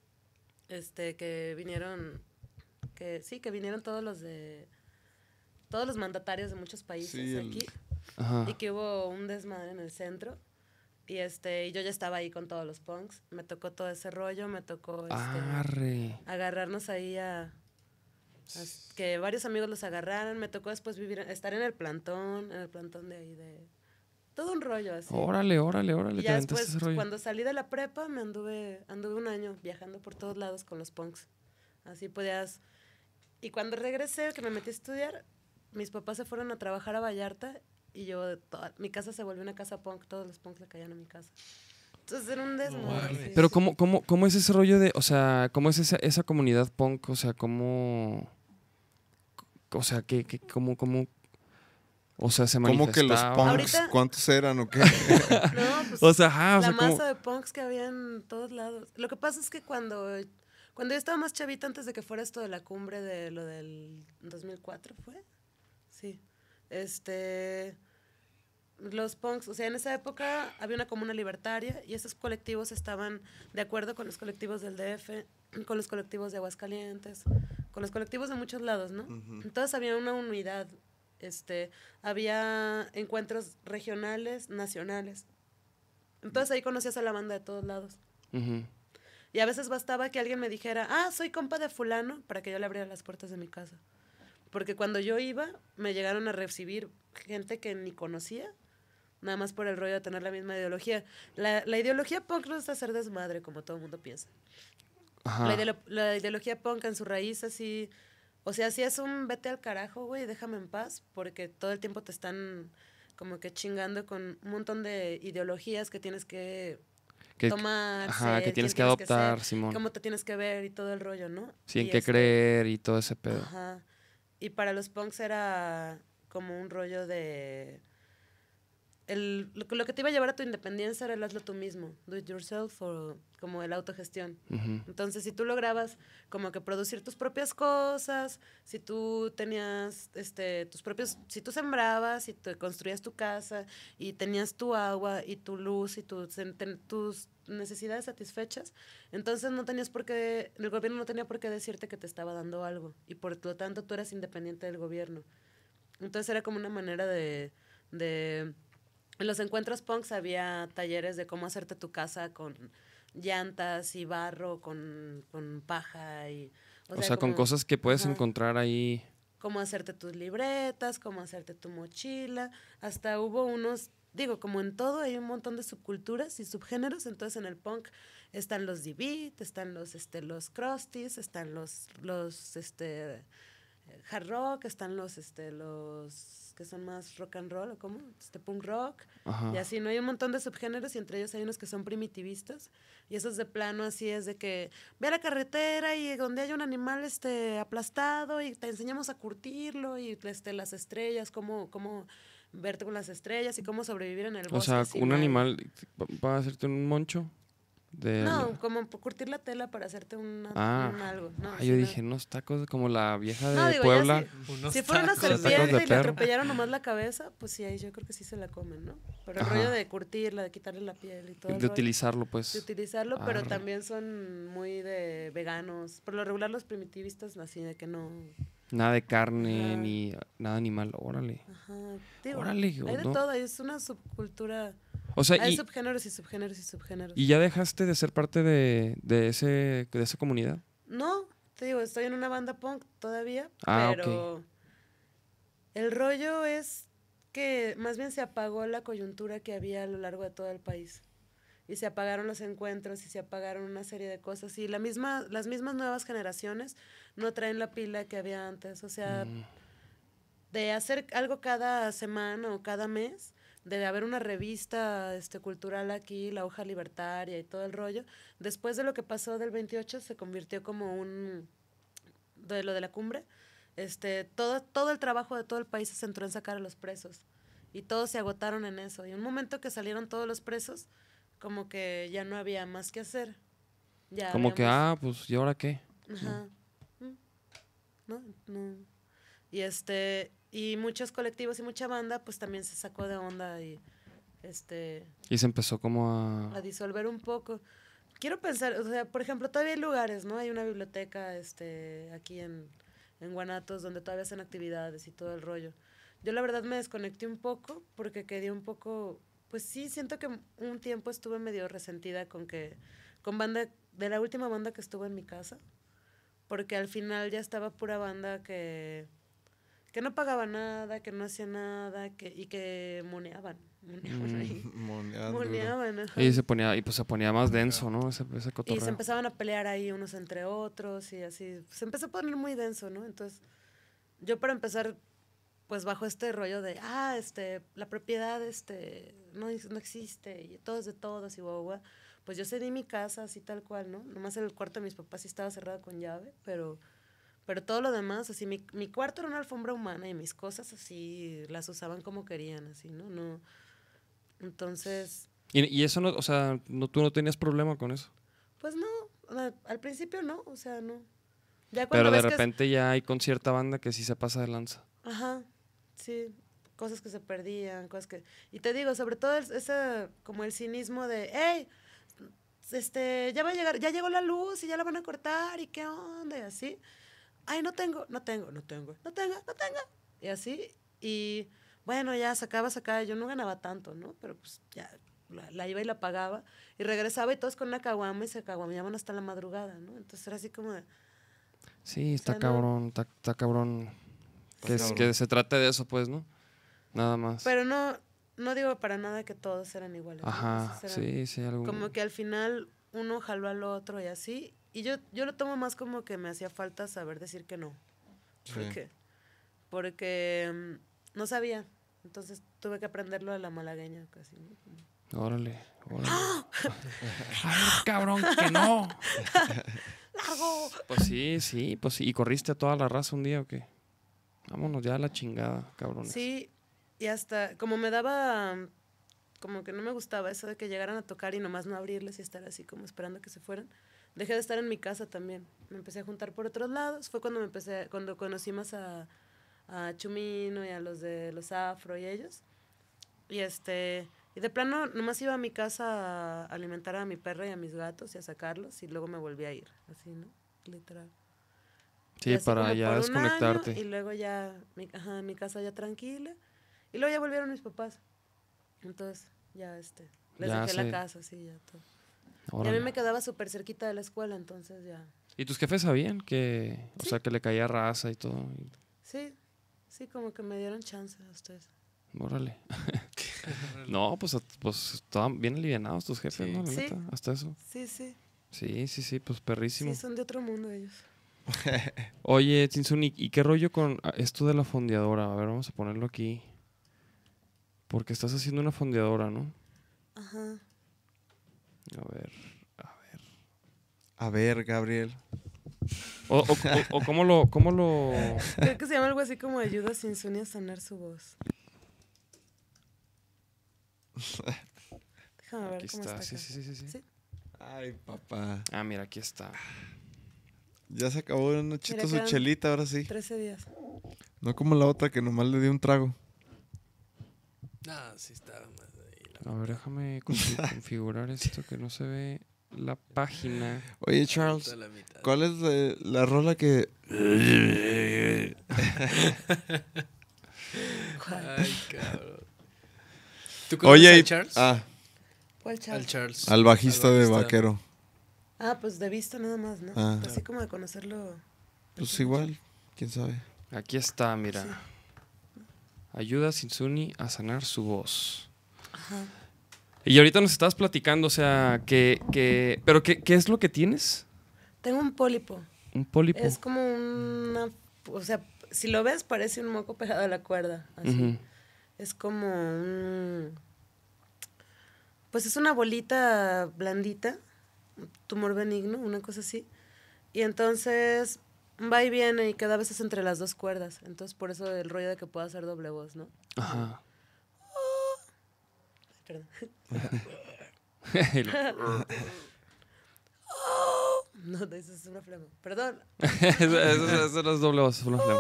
este, que vinieron, que sí, que vinieron todos los de, todos los mandatarios de muchos países Sí, el- aquí, Ajá. y que hubo un desmadre en el centro. Y este, y yo ya estaba ahí con todos los punks. Me tocó todo ese rollo, me tocó este, agarrarnos ahí a, a- que varios amigos los agarraran. Me tocó después vivir, estar en el plantón, en el plantón de ahí de todo un rollo así. Órale, órale, órale. y ya después, ese rollo. cuando salí de la prepa, me anduve, anduve un año viajando por todos lados con los punks. Así podías. Y cuando regresé, que me metí a estudiar, mis papás se fueron a trabajar a Vallarta y yo, toda- mi casa se volvió una casa punk, todos los punks le caían a mi casa. Entonces era un desmadre. sí. Pero ¿cómo, cómo, ¿cómo es ese rollo de, o sea, cómo es esa, esa comunidad punk? O sea, ¿cómo... O sea, ¿qué, qué, cómo, cómo... O sea, se ¿Cómo que los manifestaba? punks? Ahorita- ¿Cuántos eran o qué? [LAUGHS] No, pues, O sea, ajá, o la sea, ¿cómo- masa de punks que había en todos lados. Lo que pasa es que cuando, cuando yo estaba más chavita, antes de que fuera esto de la cumbre de lo del 2004, ¿fue? Sí. Este. Los punks, o sea, en esa época había una comuna libertaria y esos colectivos estaban de acuerdo con los colectivos del DF, con los colectivos de Aguascalientes, con los colectivos de muchos lados, ¿no? Entonces había una unidad, este, había encuentros regionales, nacionales. Entonces ahí conocías a la banda de todos lados. Y a veces bastaba que alguien me dijera, ah, soy compa de fulano, para que yo le abriera las puertas de mi casa. Porque cuando yo iba, me llegaron a recibir gente que ni conocía, nada más por el rollo de tener la misma ideología. La, la ideología punk no es hacer desmadre, como todo el mundo piensa. Ajá. La, ideolo- la ideología punk en su raíz así, o sea, si es un vete al carajo, güey, déjame en paz, porque todo el tiempo te están como que chingando con un montón de ideologías que tienes que Que- tomar, Ajá, que tienes que adoptar, ser, Simón. cómo te tienes que ver y todo el rollo, ¿no? Sí, en qué este, creer y todo ese pedo. Ajá. Y para los punks era como un rollo de... El, lo, que- lo que te iba a llevar a tu independencia era el hazlo tú mismo, do it yourself o como el autogestión. Ujú. Entonces, si tú lograbas como que producir tus propias cosas, si tú tenías este tus propios, si tú sembrabas y te construías tu casa y tenías tu agua y tu luz y tu, sen- ten- tus necesidades satisfechas, entonces no tenías por qué, el gobierno no tenía por qué decirte que te estaba dando algo y por lo tanto tú eras independiente del gobierno. Entonces era como una manera de, de en los encuentros punks había talleres de cómo hacerte tu casa con llantas y barro, con, con paja y... O, sea, con como- cosas que puedes ajá. encontrar ahí. Cómo hacerte tus libretas, cómo hacerte tu mochila. Hasta hubo unos, digo, como en todo hay un montón de subculturas y subgéneros. Entonces en el punk están los D-Beat, están los, este, los crusties, están los, los, este, hard rock, están los, este, los que son más rock and roll, ¿o cómo? Este, punk rock. Ajá. Y así, ¿no? Hay un montón de subgéneros y entre ellos hay unos que son primitivistas. Y esos de plano así es de que ve a la carretera y donde hay un animal este, aplastado y te enseñamos a curtirlo y este, las estrellas, cómo, cómo verte con las estrellas y cómo sobrevivir en el bosque. O sea, un animal va a hacerte un moncho. De No, como por curtir la tela para hacerte una, Ah. un algo. No, Ah, yo no. dije, unos tacos como la vieja de No, digo, Puebla. Unos Si fuera una tacos. Tacos de serpiente y le atropellaron nomás la cabeza, pues sí, ahí yo creo que sí se la comen, ¿no? Pero el Ajá. rollo de curtirla, de quitarle la piel y todo el de rollo. utilizarlo, pues. de utilizarlo, pero Arre. también son muy de veganos. Por lo regular los primitivistas así de que no... Nada de carne Ajá. ni nada animal. Órale. Ajá, digo, Órale, hay de ¿no? todo, es una subcultura. O sea, hay y, subgéneros y subgéneros y subgéneros. y ya dejaste de ser parte de, de ese, de esa comunidad. No, te digo, estoy en una banda punk todavía, Ah, pero el rollo es que más bien se apagó la coyuntura que había a lo largo de todo el país. Y se apagaron los encuentros y se apagaron una serie de cosas. Y la misma, las mismas nuevas generaciones no traen la pila que había antes. O sea, Mm. de hacer algo cada semana o cada mes, de haber una revista este, cultural aquí, la hoja libertaria y todo el rollo, después de lo que pasó del 28 se convirtió como un, de lo de la cumbre, este, todo, todo el trabajo de todo el país se centró en sacar a los presos y todos se agotaron en eso. Y un momento que salieron todos los presos, como que ya no había más que hacer. Ya Como que, ah, pues, ¿y ahora qué? Ajá. Mm. No, no. Y este, y muchos colectivos y mucha banda, pues también se sacó de onda y este, Y se empezó como a a... disolver un poco. Quiero pensar, o sea, por ejemplo, todavía hay lugares, ¿no? Hay una biblioteca este, aquí en, en Guanatos donde todavía hacen actividades y todo el rollo. Yo la verdad me desconecté un poco porque quedé un poco, pues sí, siento que un tiempo estuve medio resentida con que, con banda, de la última banda que estuvo en mi casa, porque al final ya estaba pura banda que, que no pagaba nada, que no hacía nada, que, y que moneaban, [LAUGHS] moneaban ahí. Moneando, bro. Moneaban, ajá. Y se ponía, y pues se ponía más denso, ¿no? Ese, ese Y se empezaban a pelear ahí unos entre otros y así. Se empezó a poner muy denso, ¿no? Entonces, yo para empezar, pues bajo este rollo de, ah, este, la propiedad, este, no, no existe y todo es de todos y guau, guau. Pues yo cedí mi casa así tal cual, ¿no? Nomás el cuarto de mis papás sí estaba cerrado con llave, pero, pero todo lo demás, así, mi, mi cuarto era una alfombra humana y mis cosas así las usaban como querían, así, ¿no? No. Entonces, Y, y eso no, o sea, no, tú no tenías problema con eso. Pues no, al principio no, o sea, no. Ya cuando Pero de ves que es- repente ya hay con cierta banda que sí se pasa de lanza. Ajá, sí, cosas que se perdían, cosas que... Y te digo, sobre todo el- ese, como el cinismo de, hey, este, ya va a llegar, ya llegó la luz y ya la van a cortar y qué onda y así. Ay, no tengo, no tengo, no tengo, no tengo, no tengo. Y así, y bueno, ya sacaba, sacaba, yo no ganaba tanto, ¿no? Pero pues ya la, la iba y la pagaba y regresaba y todos con una caguama y se caguameaban hasta la madrugada, ¿no? Entonces era así como de, Sí, está sea, no- cabrón, está, está cabrón. Que, es- que se trate de eso, pues, ¿no? Nada más. Pero no, no digo para nada que todos eran iguales. ¿no? Ajá, eran sí, sí, algo. Como que al final uno jaló al otro y así. Y yo, yo lo tomo más como que me hacía falta saber decir que no. Sí. ¿Por qué? Porque mm, no sabía. Entonces tuve que aprenderlo de la malagueña casi. Órale, órale. Ay, [LAUGHS] cabrón, que no. [LAUGHS] ¡Largo! Pues sí, sí, pues sí. ¿Y corriste a toda la raza un día o qué? Vámonos ya a la chingada, cabrón. Sí, y hasta como me daba, mm, como que no me gustaba eso de que llegaran a tocar y nomás no abrirles y estar así como esperando que se fueran. Dejé de estar en mi casa también. Me empecé a juntar por otros lados. Fue cuando me empecé, cuando conocí más a, a Chumino y a los de los Afro y ellos. Y este, y de plano nomás iba a mi casa a alimentar a mi perra y a mis gatos y a sacarlos y luego me volví a ir, así, ¿no? Literal. Sí, para ya desconectarte. y luego ya, mi, ajá, mi casa ya tranquila. Y luego ya volvieron mis papás. Entonces, ya este, les Ya dejé se- la casa, sí, ya todo. Y a mí me quedaba súper cerquita de la escuela, entonces ya. ¿Y tus jefes sabían que, o Sí. sea, que le caía raza y todo? Sí, sí, como que me dieron chance a ustedes. Órale. [LAUGHS] no, pues, pues estaban bien alivianados tus jefes, Sí. ¿no? La Sí. neta, hasta eso. Sí, sí, Sí, sí, sí, pues perrísimo. sí, son de otro mundo ellos. [LAUGHS] Oye, Tinsun, ¿y y qué rollo con ah, esto de la fondeadora? A ver, vamos a ponerlo aquí. Porque estás haciendo una fondeadora, ¿no? Ajá. A ver, a ver. A ver, Gabriel. O, o- o- o cómo lo, cómo lo... Creo que se llama algo así como ayuda sin Sunia a sanar su voz. [LAUGHS] Déjame ver Aquí cómo está, está. sí, acá. sí, sí, sí, sí. Sí. Ay, papá. Ah, mira, aquí está. Ya se acabó de nochito Mira, su chelita, ahora sí. 13 días. No como la otra que nomás le dio un trago. No, sí ahí. la- A ver, déjame confi- [LAUGHS] configurar esto que no se ve la página. Oye, Charles. ¿cuál es la rola que... Ay, cabrón. ¿Tú conoces Oye, al Charles? ah, ¿Cuál al Charles? Al bajista Al de. Vaquero. Ah, pues de vista nada más, ¿no? Ah. Así como de conocerlo. Pues igual, quién sabe. Aquí está, mira. Ayuda a Sinsuni a sanar su voz. Ajá. Y ahorita nos estabas platicando, o sea, que... que ¿Pero qué, qué es lo que tienes? Tengo un pólipo. Un pólipo. Es como una. O sea, si lo ves, parece un moco pegado a la cuerda. Así. Es como un. Pues es una bolita blandita, tumor benigno, una cosa así. Y entonces va y viene y queda a veces entre las dos cuerdas. Entonces por eso el rollo de que pueda hacer doble voz, ¿no? Ajá. Perdón. [LAUGHS] No, eso es una flema. Perdón. [LAUGHS] eso, eso- eso no es doble voz, es una flema.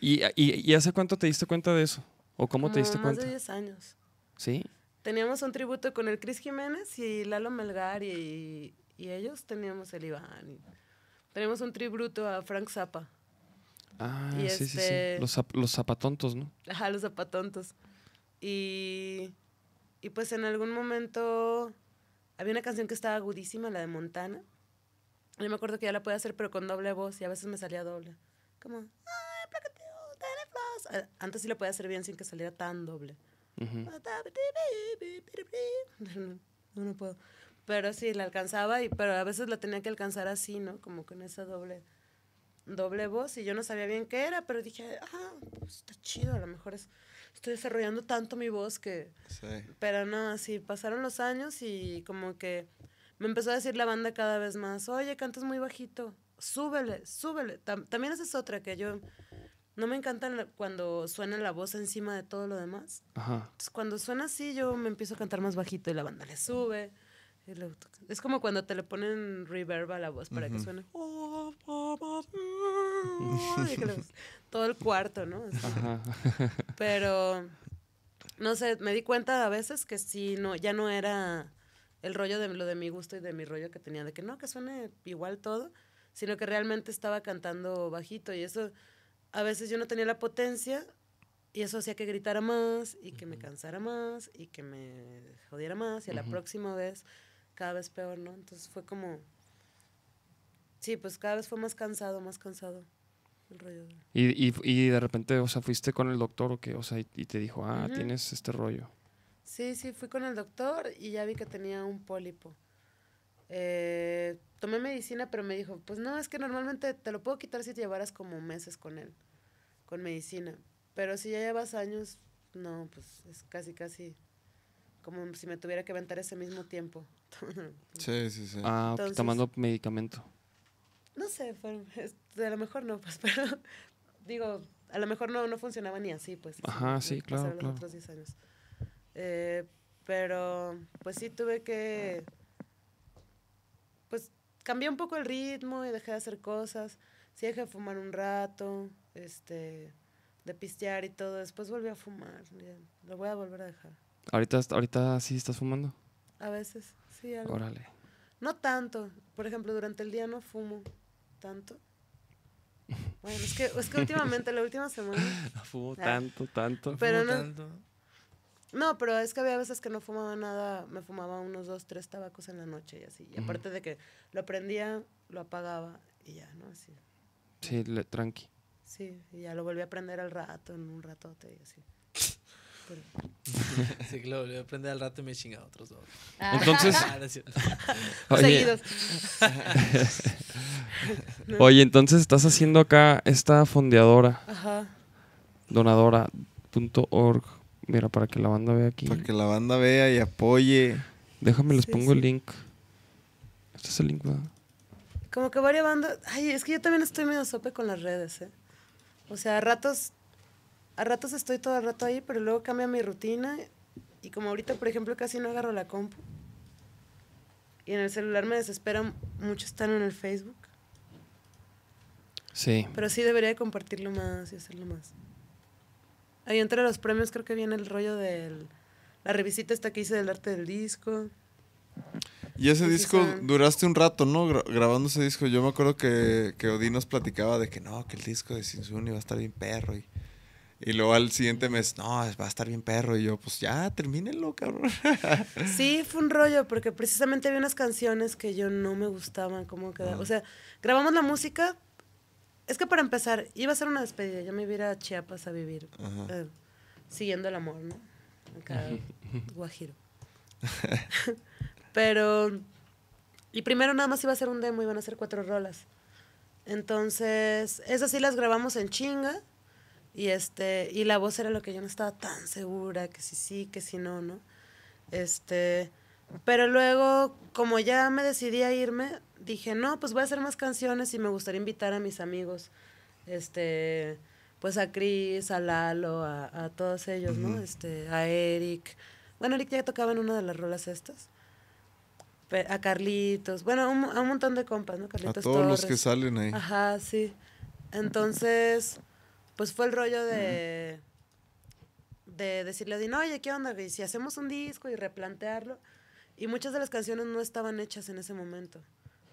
¿Y, y, y hace cuánto te diste cuenta de eso? ¿O cómo te diste más cuenta? de 10 años. Sí. Teníamos un tributo con el Chris Jiménez y Lalo Melgar y, y ellos teníamos el Iván. y teníamos un tributo a Frank Zappa. Ah, Y sí, sí, sí. este- Los, zap- los zapatontos, ¿no? Ajá, los zapatontos. Y, y pues en algún momento había una canción que estaba agudísima, la de Montana. Yo me acuerdo que ya la podía hacer, pero con doble voz, y a veces me salía doble. Como. Ah, Antes sí la podía hacer bien sin que saliera tan doble. [LAUGHS] No, no puedo. Pero sí, la alcanzaba, y, pero a veces la tenía que alcanzar así, ¿no? Como con esa doble, doble voz. Y yo no sabía bien qué era, pero dije, ah, pues está chido, a lo mejor es, estoy desarrollando tanto mi voz que... Sí. Pero no, así pasaron los años y como que me empezó a decir la banda cada vez más, oye, cantas muy bajito, súbele, súbele. Tam- también esa es otra que yo... No me encanta cuando suena la voz encima de todo lo demás. Ajá. Entonces, cuando suena así, yo me empiezo a cantar más bajito y la banda le sube. Es como cuando te le ponen reverb a la voz para que suene. [LAUGHS] que todo el cuarto, ¿no? Ajá. [LAUGHS] Pero, no sé, me di cuenta a veces que sí, no, ya no era el rollo de lo de mi gusto y de mi rollo que tenía, de que no, que suene igual todo, sino que realmente estaba cantando bajito y eso, a veces yo no tenía la potencia y eso hacía que gritara más y que me cansara más y que me jodiera más y a la próxima vez cada vez peor, ¿no? Entonces fue como, sí, pues cada vez fue más cansado, más cansado el rollo. de- Y, y, y de repente, o sea, fuiste con el doctor o qué, o sea, y, y te dijo, ah, tienes este rollo. Sí, sí, fui con el doctor y ya vi que tenía un pólipo. Eh, tomé medicina, pero me dijo, pues no, es que normalmente te lo puedo quitar si te llevaras como meses con él, con medicina. Pero si ya llevas años, no, pues es casi, casi como si me tuviera que aventar ese mismo tiempo. [LAUGHS] Sí, sí, sí. Ah, Entonces- tomando medicamento. no sé, fue- es- a lo mejor no, pues, [LAUGHS] pero digo, a lo mejor no, no funcionaba ni así, pues. Ajá, sí, claro, claro. Los otros 10 años. Eh, pero, pues sí tuve que, pues cambié un poco el ritmo y dejé de hacer cosas. Sí dejé de fumar un rato, este, de pistear y todo. Después volví a fumar, lo voy a volver a dejar. ¿Ahorita, ahorita sí estás fumando? A veces, sí, algo. Órale. No tanto. Por ejemplo, durante el día no fumo tanto. Bueno, es que, es que últimamente, la última semana. [LAUGHS] Fumo Ah. tanto, tanto. Pero Fumo no- tanto. No, pero es que había veces que no fumaba nada. Me fumaba unos dos, tres tabacos en la noche y así. Y aparte de que lo prendía, lo apagaba y ya, ¿no? Así. Sí, le- tranqui. Sí, y ya lo volví a prender al rato, en un ratote y así. Pero- que lo volví a prender al rato y me chingaba otros dos. Entonces, [LAUGHS] Ah, no es cierto. oye, Seguidos. [LAUGHS] oye, entonces estás haciendo acá esta fondeadora, Ajá. donadora.org. Mira, para que la banda vea aquí. Para que la banda vea y apoye. Déjame, les Sí, pongo el sí. link. Este es el link, ¿verdad? Como que varias bandas. Ay, es que yo también estoy medio sope con las redes, ¿eh? O sea, a ratos. A ratos estoy todo el rato ahí, pero luego cambia mi rutina. Y como ahorita, por ejemplo, casi no agarro la compu. Y en el celular me desespera mucho estar en el Facebook. Sí. Pero sí debería de compartirlo más y hacerlo más. Ahí entre los premios creo que viene el rollo de la revisita esta que hice del arte del disco. Y ese disco son- duraste un rato, ¿no? Gra- grabando ese disco. Yo me acuerdo que, que Odín nos platicaba de que no, que el disco de Sinsuni va a estar bien perro. Y, y luego al siguiente mes, no, va a estar bien perro. Y yo, pues ya, termínenlo, cabrón. [LAUGHS] Sí, fue un rollo, porque precisamente había unas canciones que yo no me gustaban cómo quedaban. O sea, grabamos la música. Es que para empezar, iba a ser una despedida. Yo me iba a ir a Chiapas a vivir, eh, siguiendo el amor, ¿no? Acá, guajiro. [LAUGHS] Pero, y primero nada más iba a ser un demo, iban a ser cuatro rolas. Entonces, esas sí las grabamos en chinga. Y este, y la voz era lo que yo no estaba tan segura, que sí sí, que sí no, ¿no? Este, pero luego, como ya me decidí a irme, dije, no, pues voy a hacer más canciones y me gustaría invitar a mis amigos, este, pues a Chris, a Lalo, a, a todos ellos, ¿no? Este, a Eric. Bueno, Eric ya tocaba en una de las rolas estas. A Carlitos, bueno, a un, a un montón de compas, ¿no? A Carlitos todos los que salen ahí. Ajá, sí. Entonces, pues fue el rollo de, de decirle a Dino, oye, ¿qué onda? Y si hacemos un disco y replantearlo. Y muchas de las canciones no estaban hechas en ese momento.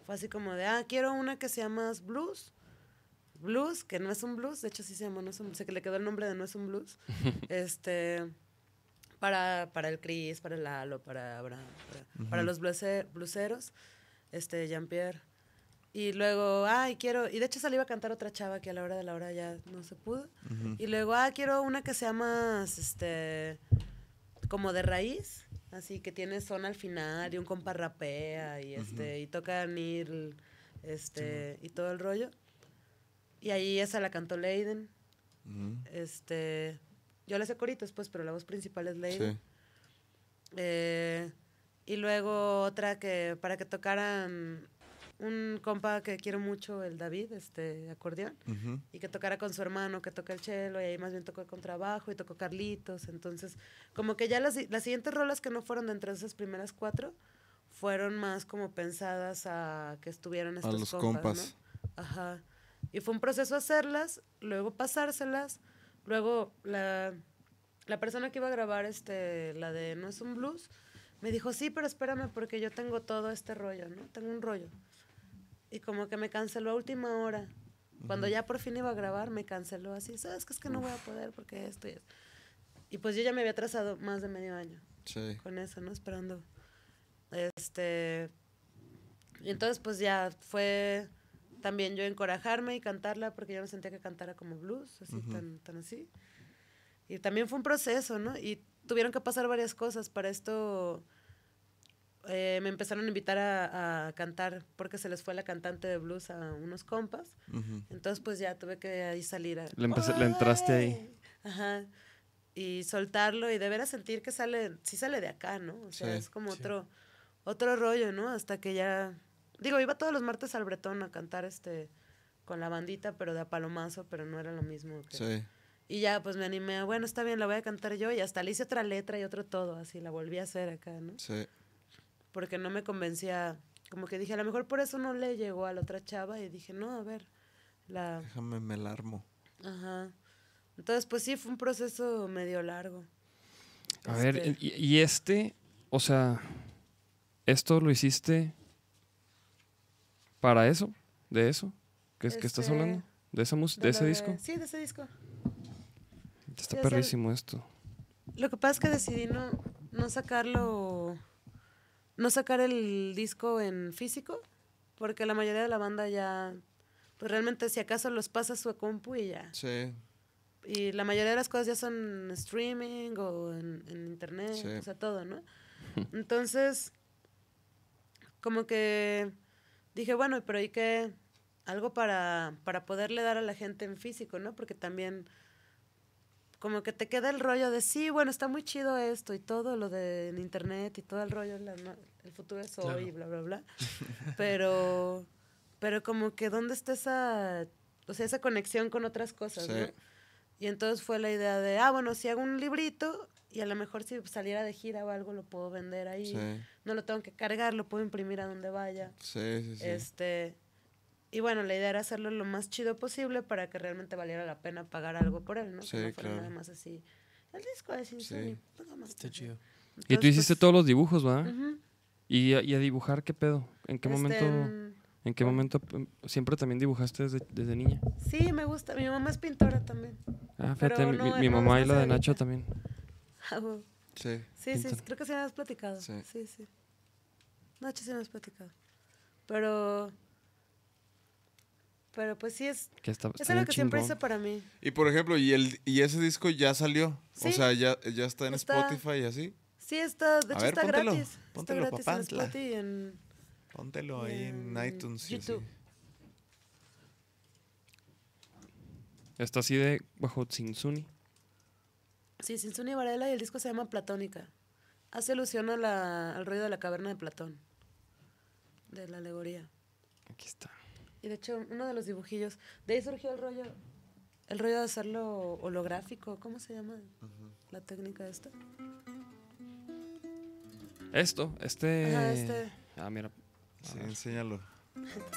Fue así como de, ah, quiero una que se llama blues. Blues, que no es un blues, de hecho sí se llama, no es un, sé que le quedó el nombre de no es un blues. [LAUGHS] este, para, para el Chris, para el Lalo, para Abraham, para, para los bluese- blueseros, este, Jean-Pierre. Y luego, ay, quiero, y de hecho salí a cantar otra chava que a la hora de la hora ya no se pudo. Y luego, ah, quiero una que sea más, este, como de raíz, así que tiene zona al final y un compa rapea y este, y toca Neil, este, y todo el rollo. Y ahí esa la cantó Leiden. Este, yo le sé coritos, pues, pero la voz principal es Leiden. Sí. Eh, y luego otra que para que tocaran un compa que quiero mucho, el David, este acordeón, Ujú. y que tocara con su hermano, que toca el cello, y ahí más bien tocó el contrabajo y tocó Carlitos. Entonces, como que ya las, las siguientes rolas que no fueron dentro de esas primeras cuatro fueron más como pensadas a que estuvieran estos los compas, compas. ¿no? Ajá. Y fue un proceso hacerlas, luego pasárselas, luego la, la persona que iba a grabar este, la de No es un blues, me dijo, sí, pero espérame porque yo tengo todo este rollo, ¿no? Tengo un rollo. Y como que me canceló a última hora. Cuando ya por fin iba a grabar, me canceló así, ¿sabes qué? Es que no voy a poder porque esto y esto. Y pues yo ya me había atrasado más de medio año Sí. con eso, ¿no? Esperando. Este. Y entonces, pues ya fue también yo encorajarme y cantarla porque yo no sentía que cantara como blues, así, tan, tan así. Y también fue un proceso, ¿no? Y tuvieron que pasar varias cosas. Para esto eh, me empezaron a invitar a, a cantar porque se les fue la cantante de blues a unos compas. Entonces, pues ya tuve que ahí salir. A, Le empecé- le entraste ahí. Ajá. Y soltarlo y de veras sentir que sale, sí sale de acá, ¿no? O sea, Sí, es como sí. otro, otro rollo, ¿no? Hasta que ya. Digo, iba todos los martes al Bretón a cantar este con la bandita, pero de a palomazo, pero no era lo mismo. que- Sí. Y ya, pues me animé bueno, está bien, la voy a cantar yo. Y hasta le hice otra letra y otro todo, así, la volví a hacer acá, ¿no? Sí. Porque no me convencía, como que dije, a lo mejor por eso no le llegó a la otra chava y dije, no, a ver, la... Déjame me la armo. Ajá. Entonces, pues sí, fue un proceso medio largo. A ver, Este, y, y este, o sea, ¿esto lo hiciste para eso? ¿De eso? ¿Qué, es que estás Este, hablando? ¿De, esa de de ese disco? Sí, de ese disco. Está sí, es el- perrísimo esto. Lo que pasa es que decidí no, no sacarlo, no sacar el disco en físico, porque la mayoría de la banda ya, pues realmente si acaso los pasa a su compu y ya. Sí. Y la mayoría de las cosas ya son streaming o en, en internet, Sí. o sea, todo, ¿no? Entonces, como que dije, bueno, pero ¿y qué? Algo para, para poderle dar a la gente en físico, ¿no? Porque también como que te queda el rollo de, sí, bueno, está muy chido esto y todo lo de en internet y todo el rollo, la el futuro es hoy y bla, bla, bla. pero, pero como que ¿dónde está esa, o sea, esa conexión con otras cosas, Sí. ¿no? Y entonces fue la idea de, ah, bueno, si hago un librito y a lo mejor si saliera de gira o algo lo puedo vender ahí. Sí. No lo tengo que cargar, lo puedo imprimir a donde vaya. Sí, sí, sí. Este, y bueno, la idea era hacerlo lo más chido posible para que realmente valiera la pena pagar algo por él, ¿no? Sí, que no fuera claro. nada más así. El disco de Sin Sí. Sony, paga más Está chido. él". Y tú hiciste pues, todos los dibujos, ¿va? ujú. ¿Y, a, y a dibujar qué pedo? ¿En qué Este, momento, mm, en qué momento em, siempre también dibujaste desde, desde niña? Sí, me gusta. Mi mamá es pintora también. Ah, fíjate, mi, no, mi- no mi es mamá y la de. Nacho también. [LAUGHS] Ah. Sí. Sí, sí, creo que sí me has platicado. Sí. Sí, sí. Nacho sí me has platicado. Pero. Pero pues sí es. Que está, Es está algo que siempre hice para mí. Y por ejemplo, ¿y, el, y ese disco ya salió? O Sí. sea, ya, ya está en Está- Spotify y así. Sí, está. De hecho, ver, está póntelo, gratis. póntelo, está gratis papantla. en Spotify en. Póntelo ahí en En iTunes. YouTube. Está así de bajo Tsinsuni. Sí, Sinsuni Varela y el disco se llama Platónica. Hace alusión a la, al rollo de la caverna de Platón. De la alegoría. Aquí está. Y de hecho, uno de los dibujillos. De ahí surgió el rollo. El rollo de hacerlo holográfico. ¿Cómo se llama la técnica esta? Esto, este... Ajá, este Ah, mira. Sí, enséñalo.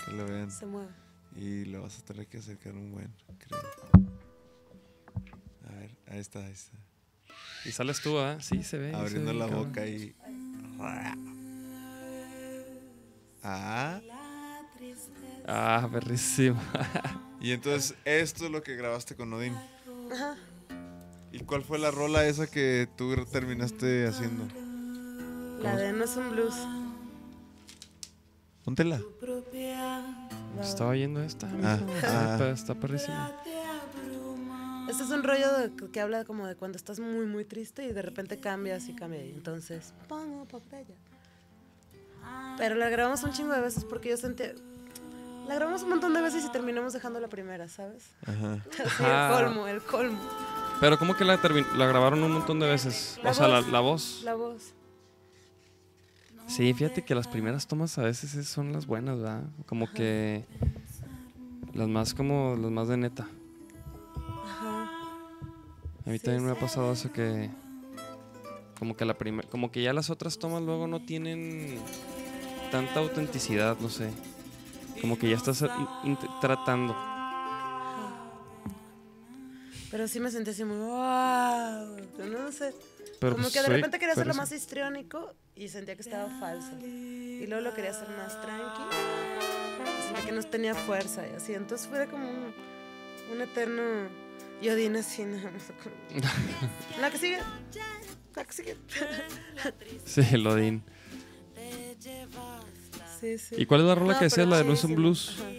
Que lo vean. se mueve. Y lo vas a tener que acercar un buen, creo. Ahí está, ahí está. Y sales tú, ¿ah? Sí, se ve. se Abriendo ve, la cabrón. boca y. Ah. Ah, perrísimo. [LAUGHS] Y entonces, esto es lo que grabaste con Odín. ¿Y cuál fue la rola esa que tú terminaste haciendo? La de No es un blues. Póntela. Estaba oyendo esta. Ah, ah. Está, está perrísimo. Este es un rollo de- que habla como de cuando estás muy, muy triste y de repente cambias y cambia. Y entonces, pongo papaya. Pero la grabamos un chingo de veces porque yo sentía. La grabamos un montón de veces y terminamos dejando la primera, ¿sabes? Ajá. [LAUGHS] El colmo, el colmo. Pero como que la, la grabaron un montón de veces. La o sea, la voz. La voz. Sí, fíjate que las primeras tomas a veces es- son las buenas, ¿verdad? Como que las más como las más de neta. Ajá. A mí también me ha pasado eso que como que la primera, como que ya las otras tomas luego no tienen tanta autenticidad, no sé. Como que ya estás tratando. Pero sí me sentí así muy. ¡Wow! No sé. Pero como pues, que de repente quería hacerlo más histriónico y sentía que estaba falso. Y luego lo quería hacer más tranqui. y Sentía que no tenía fuerza y así. Entonces fue como un, un eterno Yodín así, como- [LAUGHS] La que sigue. La que sigue. Sí, el Odín. Sí, sí. ¿Y cuál es la rola No, que decías, la de No blues? Ajá.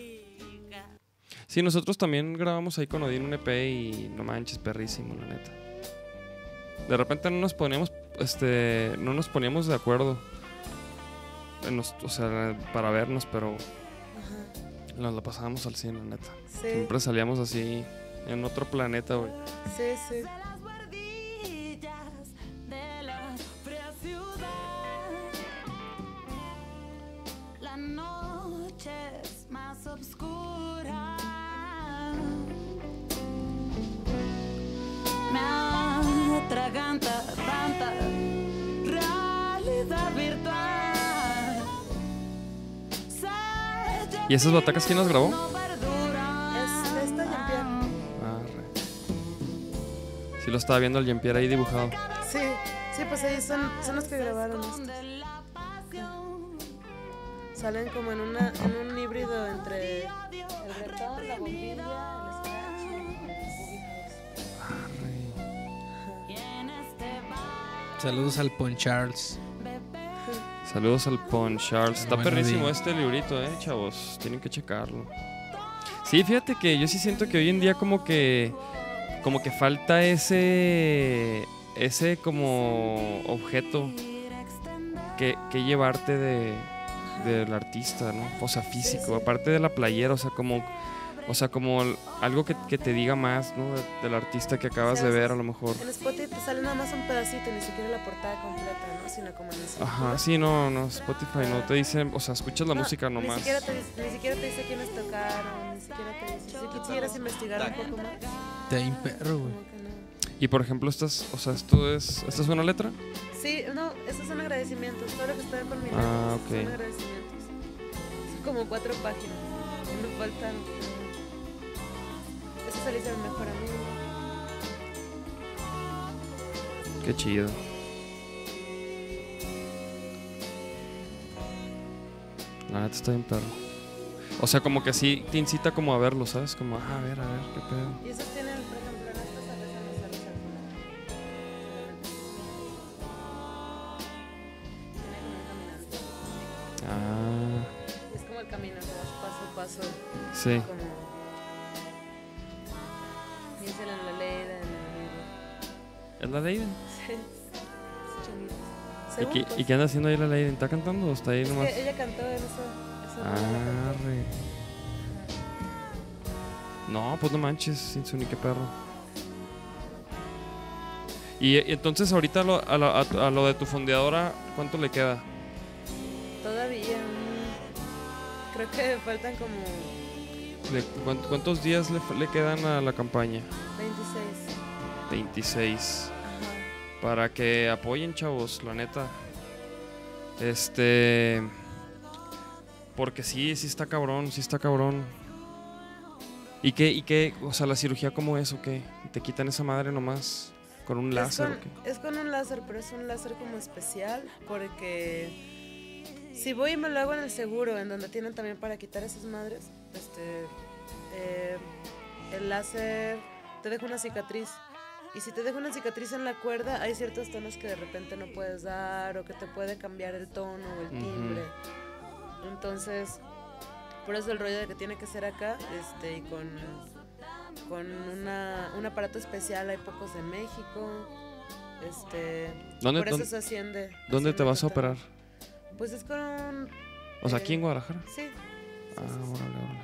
Sí, nosotros también grabamos ahí con Odín un EP y no manches, perrísimo, la neta. De repente no nos poníamos, este, no nos poníamos de acuerdo. en los- o sea, para vernos, pero nos la pasábamos al cine, la neta. Sí, Siempre salíamos así en otro planeta, güey. sí, sí. Atraganta tanta realidad virtual. ¿Y esas batacas quién las grabó? Es esta Jean-Pierre. Re. Sí lo estaba viendo el Jean-Pierre ahí dibujado. Sí, sí, pues ahí son, son los que grabaron esto. la pasión. Salen como en, una, en un híbrido entre el reggaetón, la bombilla, Saludos al Pon Charles. Saludos al Pon Charles. Está Bueno, perrísimo este librito, eh, chavos. Tienen que checarlo. Sí, fíjate que yo sí siento que hoy en día como que como que falta ese ese como objeto que, que llevarte de del artista, ¿no? O sea, físico, aparte de la playera, o sea, como o sea, como algo que, que te diga más, ¿no? De- del artista que acabas de ver a lo mejor. En Spotify te sale nada más un pedacito, ni siquiera la portada completa, ¿no? Sino como en el Ajá, sí, no, no, Spotify no te dice, o sea, escuchas la No, música Ni nomás. siquiera, te, dice- ni siquiera te dice quiénes tocaron, ni siquiera te dice. Si quisieras investigar un poco más, bien perro, güey. Y por ejemplo, estas, o sea, esto es, ¿esta es una letra? Sí, no, esos son agradecimientos. Todo lo que está con mi Ah, ok. son agradecimientos. Son como cuatro páginas. Y me faltan. Al mejor amigo. Qué chido. La neta está bien perro. O sea, como que sí te incita como a verlo, ¿sabes? Como, ah, a ver, a ver, qué pedo. Y esos tienen, por ejemplo, en estas a veces no sales al final. Tiene como un caminante. Ah, es como el camino paso a paso. sí. ¿Es la Leiden? Es. ¿Y qué, ¿Y qué anda haciendo ahí la Leiden? ¿Está cantando o está ahí es nomás? que ella cantó en rola Ah, re. No, pues no manches, sin su ni qué perro. Y, y entonces ahorita lo- a, lo, a- a lo de tu fondeadora, ¿cuánto le queda? Todavía. mm, Creo que faltan como ¿Le- cuán- ¿Cuántos días le, le quedan a la campaña? 26. 26. Para que apoyen, chavos, la neta. Este. Porque sí, sí está cabrón, sí está cabrón. ¿Y qué, y qué, o sea, la cirugía cómo es o qué? ¿Te quitan esa madre nomás con un Es láser con, o qué? es con un láser, pero es un láser como especial porque si voy y me lo hago en el seguro, en donde tienen también para quitar esas madres, este, eh, el láser te deja una cicatriz. Y si te deja una cicatriz en la cuerda, hay ciertos tonos que de repente no puedes dar o que te puede cambiar el tono o el timbre. Entonces, por eso el rollo de que tiene que ser acá este, y con, con una, un aparato especial, hay pocos en México. Este, ¿Dónde, por eso dónde, se asciende. dónde te vas a operar? Pues es con. O sea, aquí en Guadalajara. Sí. sí, Ah, sí, sí. órale, órale.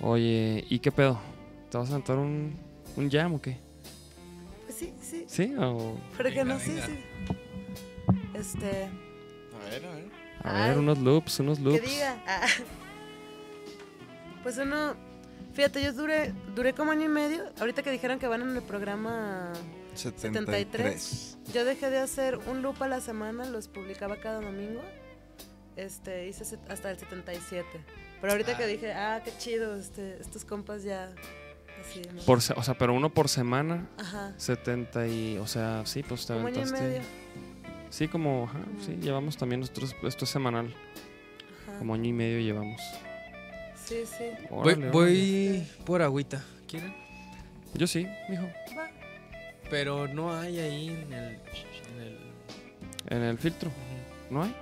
Oye, ¿y qué pedo? ¿Te vas a sentar un, un jam o qué? Sí, sí. ¿Sí? O, ¿Por qué Venga, no? Sí, venga. sí. Este. A ver, a ver. a ver, Ay, unos loops, unos loops. Que diga. Ah. Pues uno. Fíjate, yo duré, duré como año y medio. Ahorita que dijeron que van en el programa 73. Yo dejé de hacer un loop a la semana, los publicaba cada domingo. Este, hice hasta el 77. Pero ahorita que dije, ah, qué chido, este, estos compas ya. Por, o sea, pero uno por semana, Ajá. 70 y, o sea, sí, pues te Como año y aventaste. medio. Sí, como, ajá, sí, llevamos también nosotros, esto es semanal, Ajá. como año y medio llevamos. Sí, sí. Voy, Órale, voy por agüita. ¿Quieren? Yo sí, mijo. Va. Pero no hay ahí en el. En el En el filtro, ¿no hay?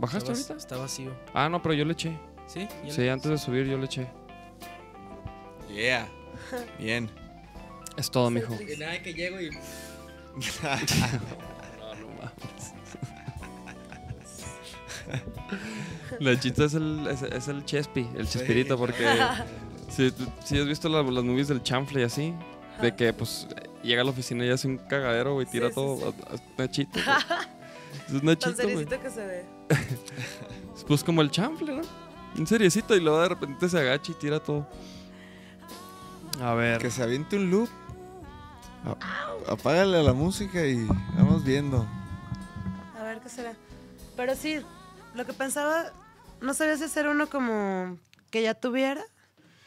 ¿Bajaste está, vac- ahorita? Está vacío. Ah, no, pero yo le eché. ¿Sí? ¿Ya Sí, le- antes de subir yo le eché. Yeah. Bien. Es todo, mijo. Y nada, que llego y. [LAUGHS] La chita es el, es, es el Chespi, el. Chespirito, porque [LAUGHS] si, si has visto la- las movies del chanfle y así, de que pues llega a la oficina y hace un cagadero, güey, tira Sí, sí, todo. sí. a- a- Nachito. güey. [LAUGHS] Es Nachito, güey. que se ve. Pues como el chanfle, ¿no? Un seriecito y luego de repente se agacha y tira todo. A ver. Que se aviente un loop. A- Apágale a la música y vamos viendo. A ver qué será. Pero sí, lo que pensaba, no sabía si hacer uno como que ya tuviera,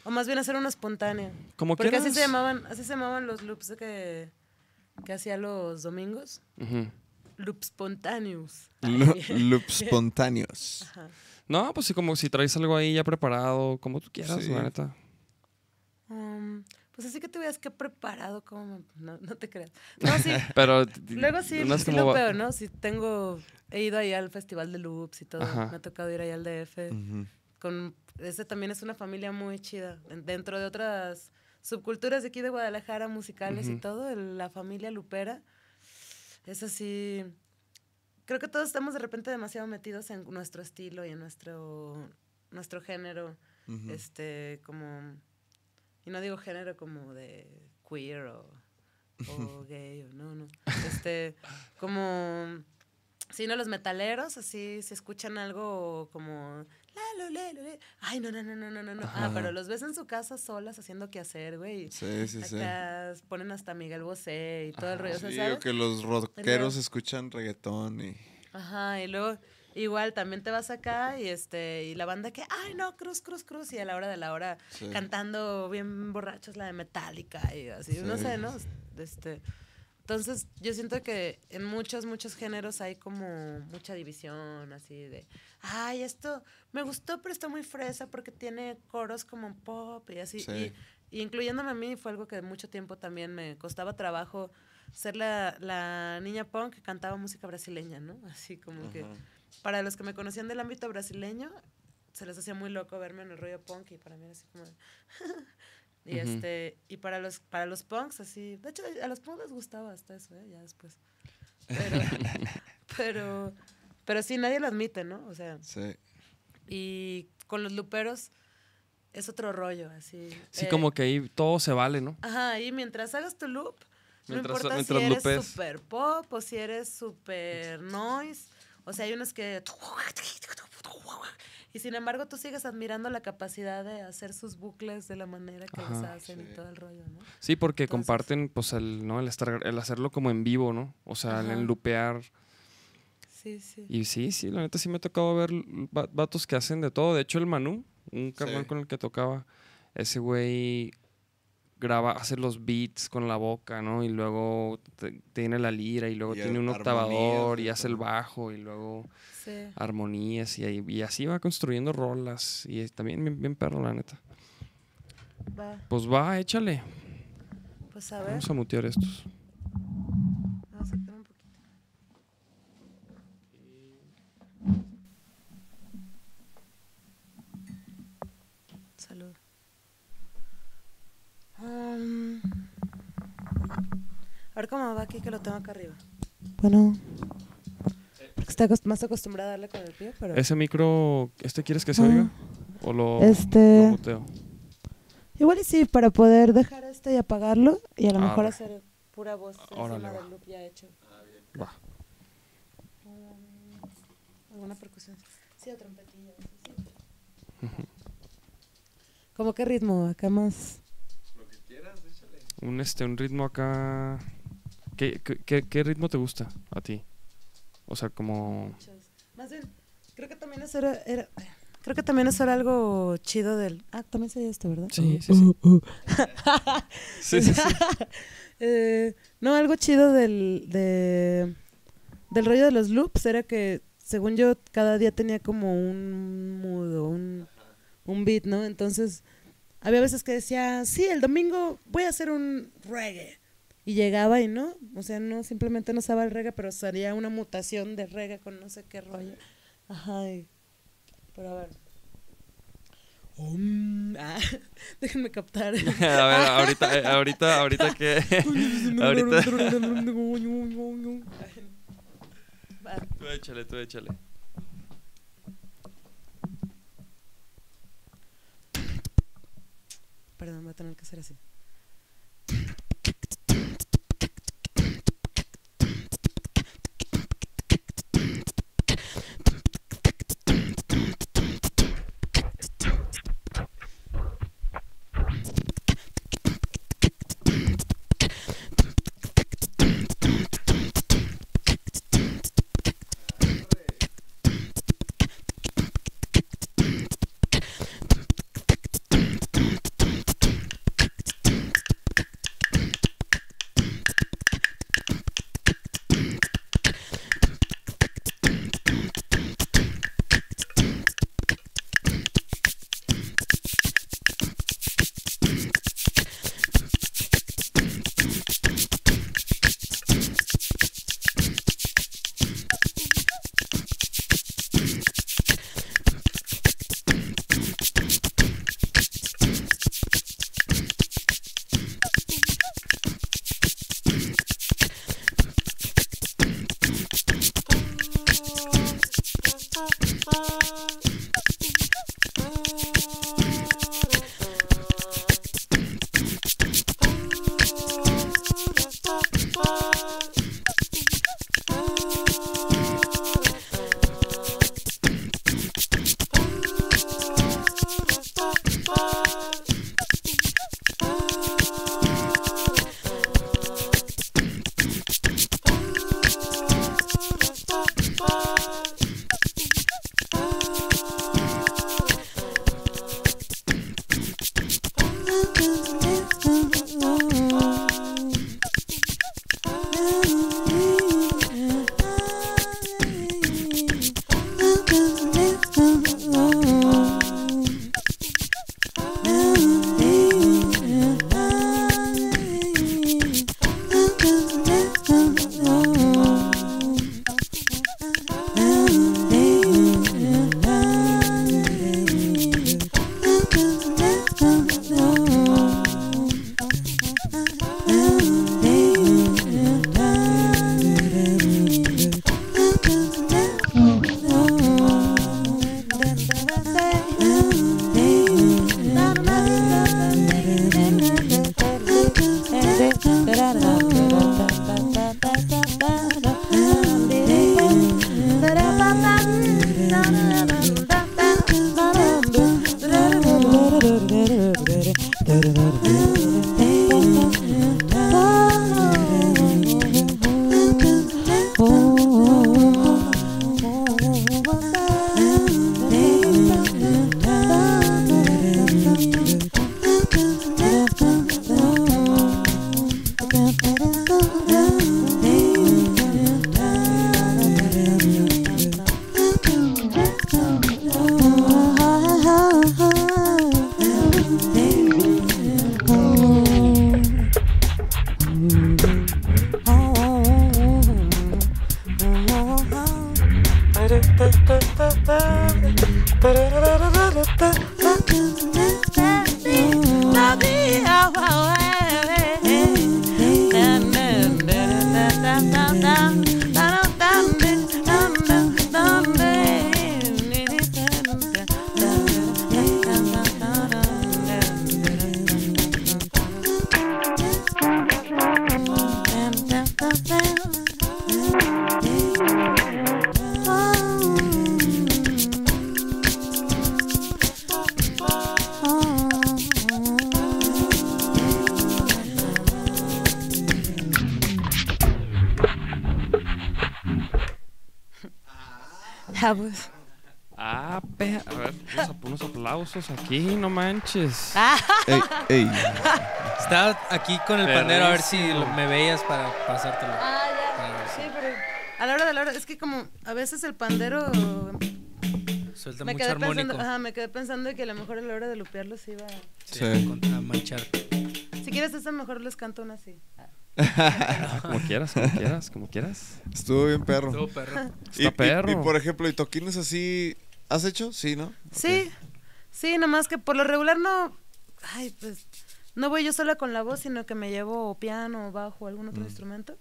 o más bien hacer uno espontáneo. Como Porque así quieras. se llamaban, así se llamaban los loops que, que hacía los domingos. Ujú. Loops spontáneos. Lo- [LAUGHS] loops [LAUGHS] espontáneos. Ajá. No, pues sí, como si traes algo ahí ya preparado, como tú quieras, Sí. la neta. Um, pues así que te veas que preparado, como no, no te creas. [LAUGHS] No, sí. Pero Luego sí, unas sí como lo veo, ¿no? Si tengo, he ido ahí al festival de loops y todo. Ajá. Me ha tocado ir ahí al DF. Ujú. con ese también es una familia muy chida En- dentro de otras subculturas de aquí de Guadalajara musicales y todo la familia lupera es así creo que todos estamos de repente demasiado metidos en nuestro estilo y en nuestro nuestro género este como y no digo género como de queer o, o [LAUGHS] gay o no no este como si no los metaleros así si escuchan algo como la, lo, le, lo, le. ay no no no no no no no ah pero los ves en su casa solas haciendo qué hacer güey Sí, sí, sí. acá ponen hasta Miguel Bosé y todo el rollo o sea, Sí, ¿sabes? que los rockeros escuchan reggaetón y... Ajá, y luego igual también te vas acá y este y la banda que ay no, cruz cruz cruz y a la hora de la hora Sí. cantando bien borrachos la de Metallica y así, no Sí. sé, ¿no? Este entonces, yo siento que en muchos, muchos géneros hay como mucha división, así de, ay, esto me gustó, pero está muy fresa porque tiene coros como pop y así. Sí. Y, y incluyéndome a mí, fue algo que mucho tiempo también me costaba trabajo ser la, la niña punk que cantaba música brasileña, ¿no? Así como que. Para los que me conocían del ámbito brasileño, se les hacía muy loco verme en el rollo punk y para mí era así como... de- [LAUGHS] y este y para los para los punks así, de hecho a los punks les gustaba hasta eso, ¿eh? ya después. Pero [LAUGHS] pero pero sí nadie lo admite, ¿no? O sea, Sí. y con los luperos es otro rollo, así. Sí, eh, como que ahí todo se vale, ¿no? Ajá, y mientras hagas tu loop, no Mientras- importa mientras si eres super pop o si eres super noise. O sea, hay unos que... Y sin embargo, tú sigues admirando la capacidad de hacer sus bucles de la manera que los Ajá. hacen y todo el rollo, ¿no? Sí, porque Entonces- comparten, pues, el, ¿no? El, estar, el hacerlo como en vivo, ¿no? O sea, el lupear. Sí, sí. Y sí, sí, la neta sí me ha tocado ver va- vatos que hacen de todo. De hecho, el Manu, un carnal Sí. con el que tocaba, ese güey graba, hace los beats con la boca, ¿no? Y luego te- tiene la lira y luego Y tiene un octavador y hace el bajo y luego Sí. armonías y, ahí- y así va construyendo rolas y es también bien, bien perro, la neta. Va. Pues va, échale. Pues a ver. Vamos a mutear estos. Vamos a sacar un poquito. Salud. Um, a ver cómo va aquí que lo tengo acá arriba. Bueno. Porque está acost- más acostumbrada a darle con el pie, pero. ¿Ese micro, este quieres que se Ah. oiga? ¿O lo, Este- lo muteo? Igual y sí, para poder dejar este y apagarlo y a lo Ah, mejor va. hacer pura voz Órale, encima va. del loop ya hecho. Va. ¿Alguna percusión? Sí, o trompetilla. sí. ¿Cómo qué ritmo? Acá más. Un, este, un ritmo acá... ¿Qué, qué- qué, qué ritmo te gusta a ti? O sea, como... Más bien, creo que también eso era, era- creo que también eso era algo chido del. Ah, también sería esto, ¿verdad? Sí, Uh, sí, sí. uh, uh. [LAUGHS] Sí, sí, sí. [LAUGHS] Eh, no, algo chido del, de, del rollo de los loops era que, según yo, cada día tenía como un mood o un, un beat, ¿no? Entonces, había veces que decía, sí, el domingo voy a hacer un reggae. Y llegaba y no, o sea, no, simplemente no usaba el reggae, pero salía una mutación de reggae con no sé qué rollo. Ajá, y- pero a ver. Um, ah, déjenme captar. A ver, ahorita, eh, ahorita, ahorita que... ahorita... Tú échale, tú échale. Perdón, voy a tener que hacer así. da da da da da da aquí, no manches. [LAUGHS] Ey, ey. Estaba aquí con el pandero a ver si lo- me veías para pasártelo. Ah, ya. Sí, pero a la hora de la hora, es que como a veces el pandero Suelta me mucho quedé armónico. pensando, ajá, me quedé pensando que a lo mejor a la hora de lupearlo se iba. Sí, Sí. a con- a manchar. Si quieres esa mejor les canto una así. [LAUGHS] Como quieras, como quieras, como quieras. Estuvo bien perro. Todo perro. Está y- perro. y, por ejemplo, ¿y toquines así has hecho? Sí, ¿no? Sí, sí, nomás que por lo regular no, ay, pues no voy yo sola con la voz, sino que me llevo piano, o bajo, algún otro instrumento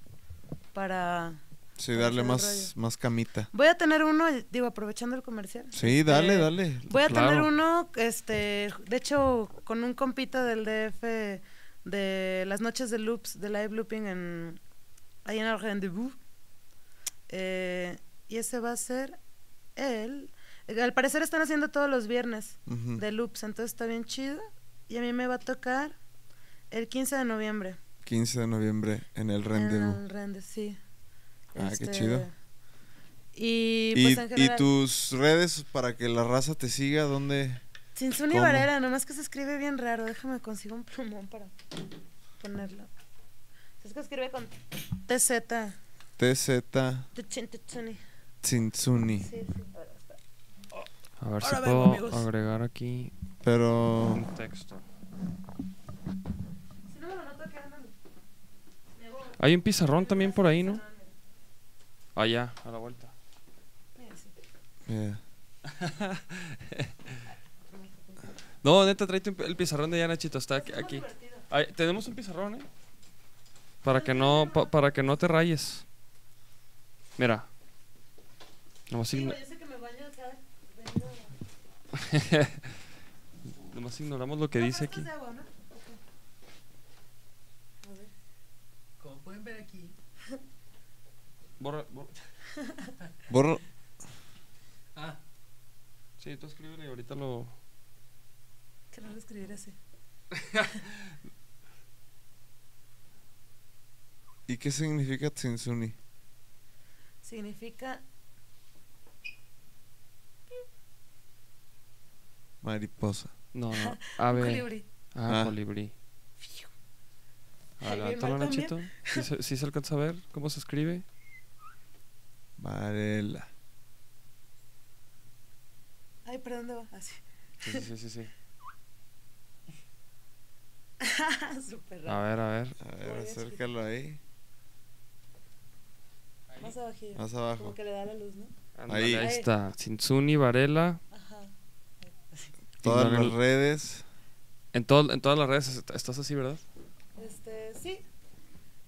para. Sí, Para darle el más, más camita. Voy a tener uno, digo, aprovechando el comercial. Sí, dale, Este, dale. Voy a Claro. tener uno, este, de hecho, con un compita del DF de las noches de loops, de live looping en ahí en el rendezvous. Eh, y ese va a ser él. Al parecer están haciendo todos los viernes de loops, entonces está bien chido. Y a mí me va a tocar el 15 de noviembre. 15 de noviembre en el rendezvous. En el Rende, sí. Ah, qué chido. Y ¿Y, pues y general. tus redes para que la raza te siga? ¿Dónde? Sinsuni ¿Cómo? Varela, nomás que se escribe bien raro. Déjame consigo un plumón para ponerlo. Es que escribe con TZ. TZ. Tsintsuni. Sí, sí. A ver, si vengo, puedo amigos. agregar aquí Pero. un texto. Hay un pizarrón también por ahí, ¿no? Allá, a la vuelta. Yeah. [LAUGHS] No, neta, tráete el pizarrón de allá, Nachito. Está aquí. aquí. Ahí, tenemos un pizarrón, ¿eh? Para que no, pa- para que no te rayes. Mira. Nomás, Sí, igno- güey, yo sé que me baño cada. vengo- [LAUGHS] nomás ignoramos lo que No, dice aquí. A ver. Como pueden ver aquí. Borra, borra. [LAUGHS] Borra. Ah, Sí, tú escríbele y ahorita lo. Que no lo escribir así. [LAUGHS] ¿Y qué significa Tsintsuni? Significa. Mariposa. No, no. [LAUGHS] Ave. colibrí. Ah, Ah. colibrí. También. Nachito. ¿Sí se, sí se alcanza a ver cómo se escribe? Varela. Ay, ¿pero dónde va? Así. Sí, sí, sí, sí. sí. [LAUGHS] Súper A raro. ver, a ver. A ver, acércalo ahí. Más abajillo. Más abajo. Como que le da la luz, ¿no? Ahí. ahí está. Tsintsuni Varela. Todas las el- redes. En, todo, en todas las redes est- estás así, ¿verdad? Este, sí.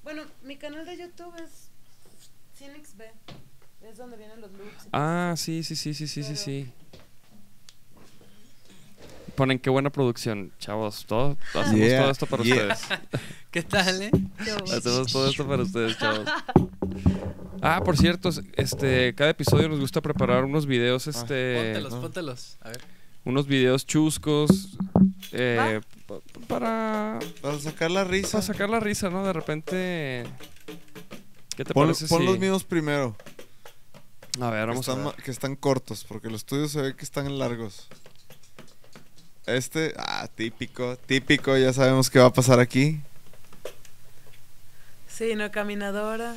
Bueno, mi canal de YouTube es Cinix B. Es donde vienen los loops. y Ah, sí, sí, sí, sí, sí, sí, Pero- sí. Ponen qué buena producción, chavos. Todo, [LAUGHS] hacemos Yeah, todo esto para yeah. ustedes. [LAUGHS] ¿qué tal, eh? Hacemos todo esto para ustedes, chavos. [LAUGHS] Ah, por cierto, este, cada episodio nos gusta preparar unos videos, este, Póntelos, no. póntelos. A ver. Unos videos chuscos, eh, pa- para, Para sacar la risa. para sacar la risa, ¿no? De repente, ¿qué te Pon, parece pon si- los míos primero. A ver, que vamos a están, ver. ma- que están cortos, porque los tuyos se ve que están largos. Este, ah, típico, típico, ya sabemos qué va a pasar aquí. Sí, no, caminadora.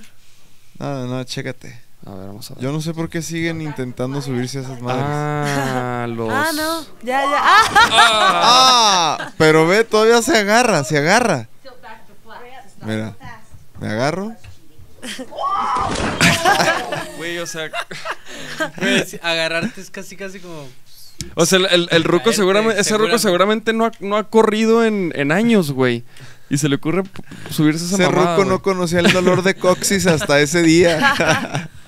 No, no, no, chécate. A ver, vamos a ver. Yo no sé por qué siguen intentando subirse a esas madres. Ah, los. Ah, no. Ya, ya. Ah, ¡Ah! Pero ve, todavía se agarra, se agarra. Mira, me agarro. Güey, o sea. Agarrarte es casi, casi como. O sea, el, el, el ruco seguramente, ese ruco seguramente. no ha, no ha corrido en, en años, güey. Y se le ocurre subirse a esa Ese mamada, ruco no conocía el dolor de coxis hasta ese día. [LAUGHS]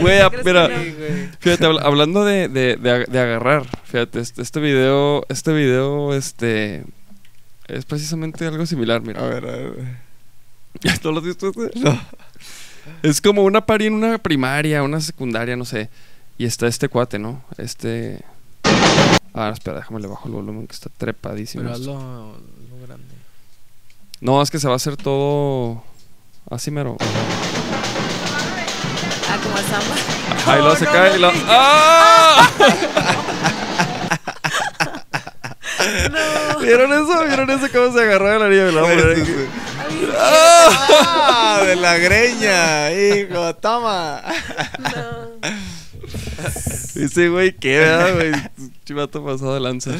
Güey, ¿tú ah, no? Fíjate, habla- hablando de, de, de, ag- de agarrar, fíjate, este, este video, este video, este, es precisamente algo similar, mira. A ver, a ver. [LAUGHS] ¿No lo has visto este? Es como una pari en una primaria, una secundaria, no sé. Y está este cuate, ¿no? Este... Ah, espera, déjame le bajo el volumen que está trepadísimo. Pero hazlo lo grande. No, es que se va a hacer todo así mero. Como el samba. Ahí lo se no, cae no, y lo... ¡Ah! No. ¿Vieron eso? ¿Vieron eso? ¿Cómo se agarró de la niña? Me la aquí. sí. ¡Ah! De la greña, hijo, toma. No. Dice, güey, ¿qué, verdad, güey? Chivato pasado de lanza.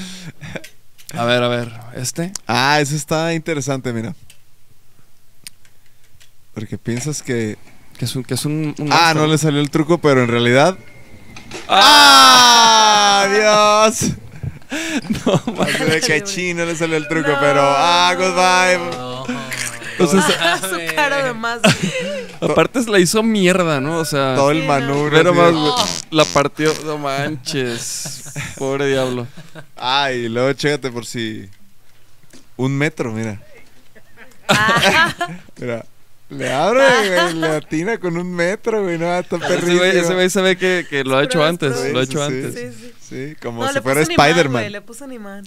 A ver, a ver, ¿este? Ah, eso está interesante, mira. Porque piensas que. Que es un... Que es un, un Ah, monstruo. no le salió el truco, pero en realidad. ¡Ah! ¡Dios! [LAUGHS] No, Así de que no le salió el truco, No. pero. ¡Ah, goodbye! No. Entonces, Su [LAUGHS] cara de más. aparte la hizo mierda, ¿no? O sea... Todo el manubrio. Pero más, la partió, no manches. Pobre diablo. Ay, luego chécate por si. Un metro, mira. [LAUGHS] Mira. Le abre, güey. [LAUGHS] Le atina con un metro, güey. No, está güey, ese güey se ve que, que lo ha hecho antes. Lo ha hecho sí, antes. Sí, sí. Sí, como No, si fuera Spider-Man. Le puso animal.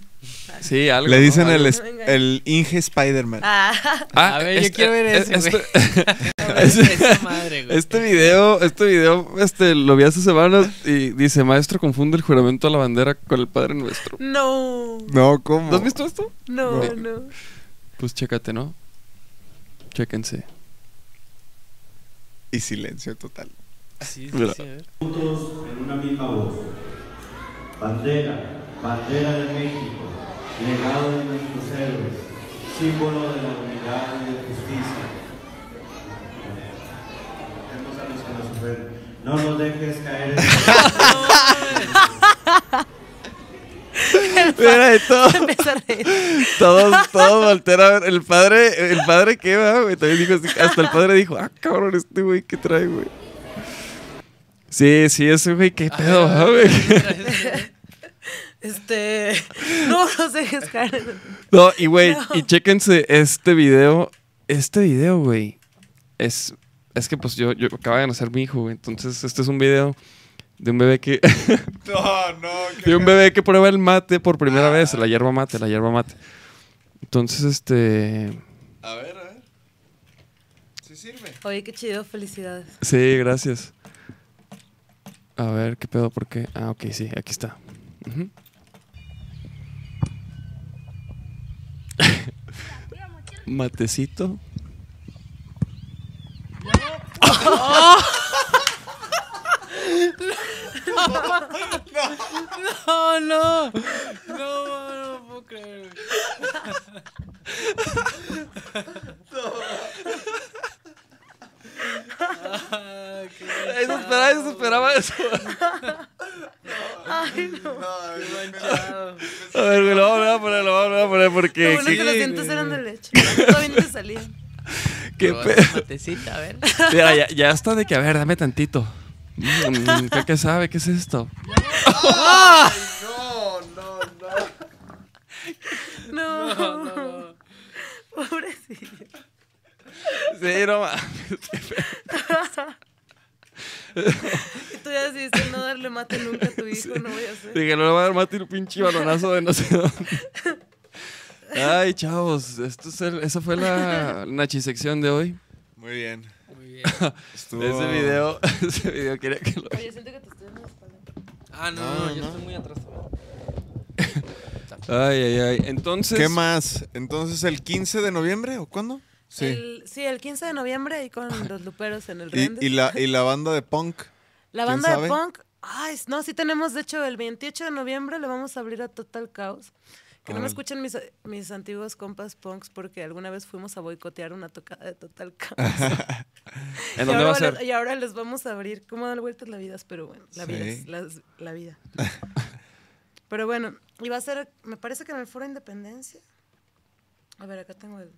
Sí, algo. Le ¿no? dicen el, el Inge Spider-Man. Ah, Ah, A ver, yo este- quiero ver ese, este, güey. este- [LAUGHS] [LAUGHS] madre, güey. este video, este video, este, lo vi hace semanas y dice, maestro, confunde el juramento a la bandera con el Padre Nuestro. no. No, ¿cómo? ¿No has visto esto? No, No. no. Pues chécate, ¿no? Chéquense. Y silencio total. Sí, sí, sí, a ver. juntos en una misma voz. Bandera, bandera de México, legado de nuestros héroes, símbolo de la unidad y de justicia. A los que nos ofenden. No nos dejes caer en [LAUGHS] Mira, todo, [LAUGHS] [LAUGHS] a ver. El padre, el padre que va, güey. También dijo así, hasta el padre dijo, ah, cabrón, este güey, ¿qué trae, güey? Sí, sí, ese güey, qué pedo, ah, güey. [LAUGHS] Este. No nos dejes caer. No, y güey, No. y chéquense este video. Este video, güey. Es, es que pues yo, yo acaba de nacer mi hijo, güey. Entonces, este es un video de un bebé que. [LAUGHS] No, no. de un bebé que prueba el mate por primera vez. La hierba mate, la hierba mate. Entonces, este. A ver, a ver. ¿Sí sirve? Oye, qué chido, felicidades. Sí, gracias. A ver, ¿qué pedo? ¿Por qué? Ah, ok, sí, aquí está. Ujú. [LAUGHS] Matecito. [LAUGHS] No, no. No, no, no puedo creer. Ah, qué Eso esperaba, eso esperaba eso. Ay, no. manchado. A ver, güey, lo vamos a poner, lo vamos a poner porque. Lo bueno ¿qué- que los dientes eran de leche. Todavía no te salían. qué Probar pe- matecita, a ver. Mira, ya, ya está de que, a ver, dame tantito. Mm, ¿qué, qué sabe? ¿Qué es esto? No, no, no. No. No, no. Pobrecillo. Sí, no tú ya decidiste no darle mate nunca a tu hijo, no voy a hacer. Dije, no le voy a dar mate y un pinche balonazo de no sé dónde. [LAUGHS] Ay, chavos, esto es el- esa fue la nachisección de hoy. Muy bien. [LAUGHS] Estuvo... Ese video, [LAUGHS] ese video quería que lo Oye, siento que te estoy dando la espalda. Ah, no, No, no, yo no. estoy muy atrás. Ay, ay, ay. Entonces. ¿Qué más? Entonces, ¿el 15 de noviembre o cuándo? Sí. El, sí, el 15 de noviembre ahí con [LAUGHS] los luperos en el Y, Rendes. y la, y la banda de punk. La ¿quién banda sabe? de punk, ay, no, sí tenemos, de hecho, el 28 de noviembre le vamos a abrir a Total Chaos. Que no me escuchen mis, mis antiguos compas punks porque alguna vez fuimos a boicotear una tocada de Total [LAUGHS] Chaos. ¿En Y dónde va a ahora ser? le- Y ahora les vamos a abrir. ¿Cómo da vueltas la vida? Pero bueno, la vida es las- la vida. [LAUGHS] Pero bueno, va a ser, me parece que en el Foro Independencia. A ver, acá tengo el.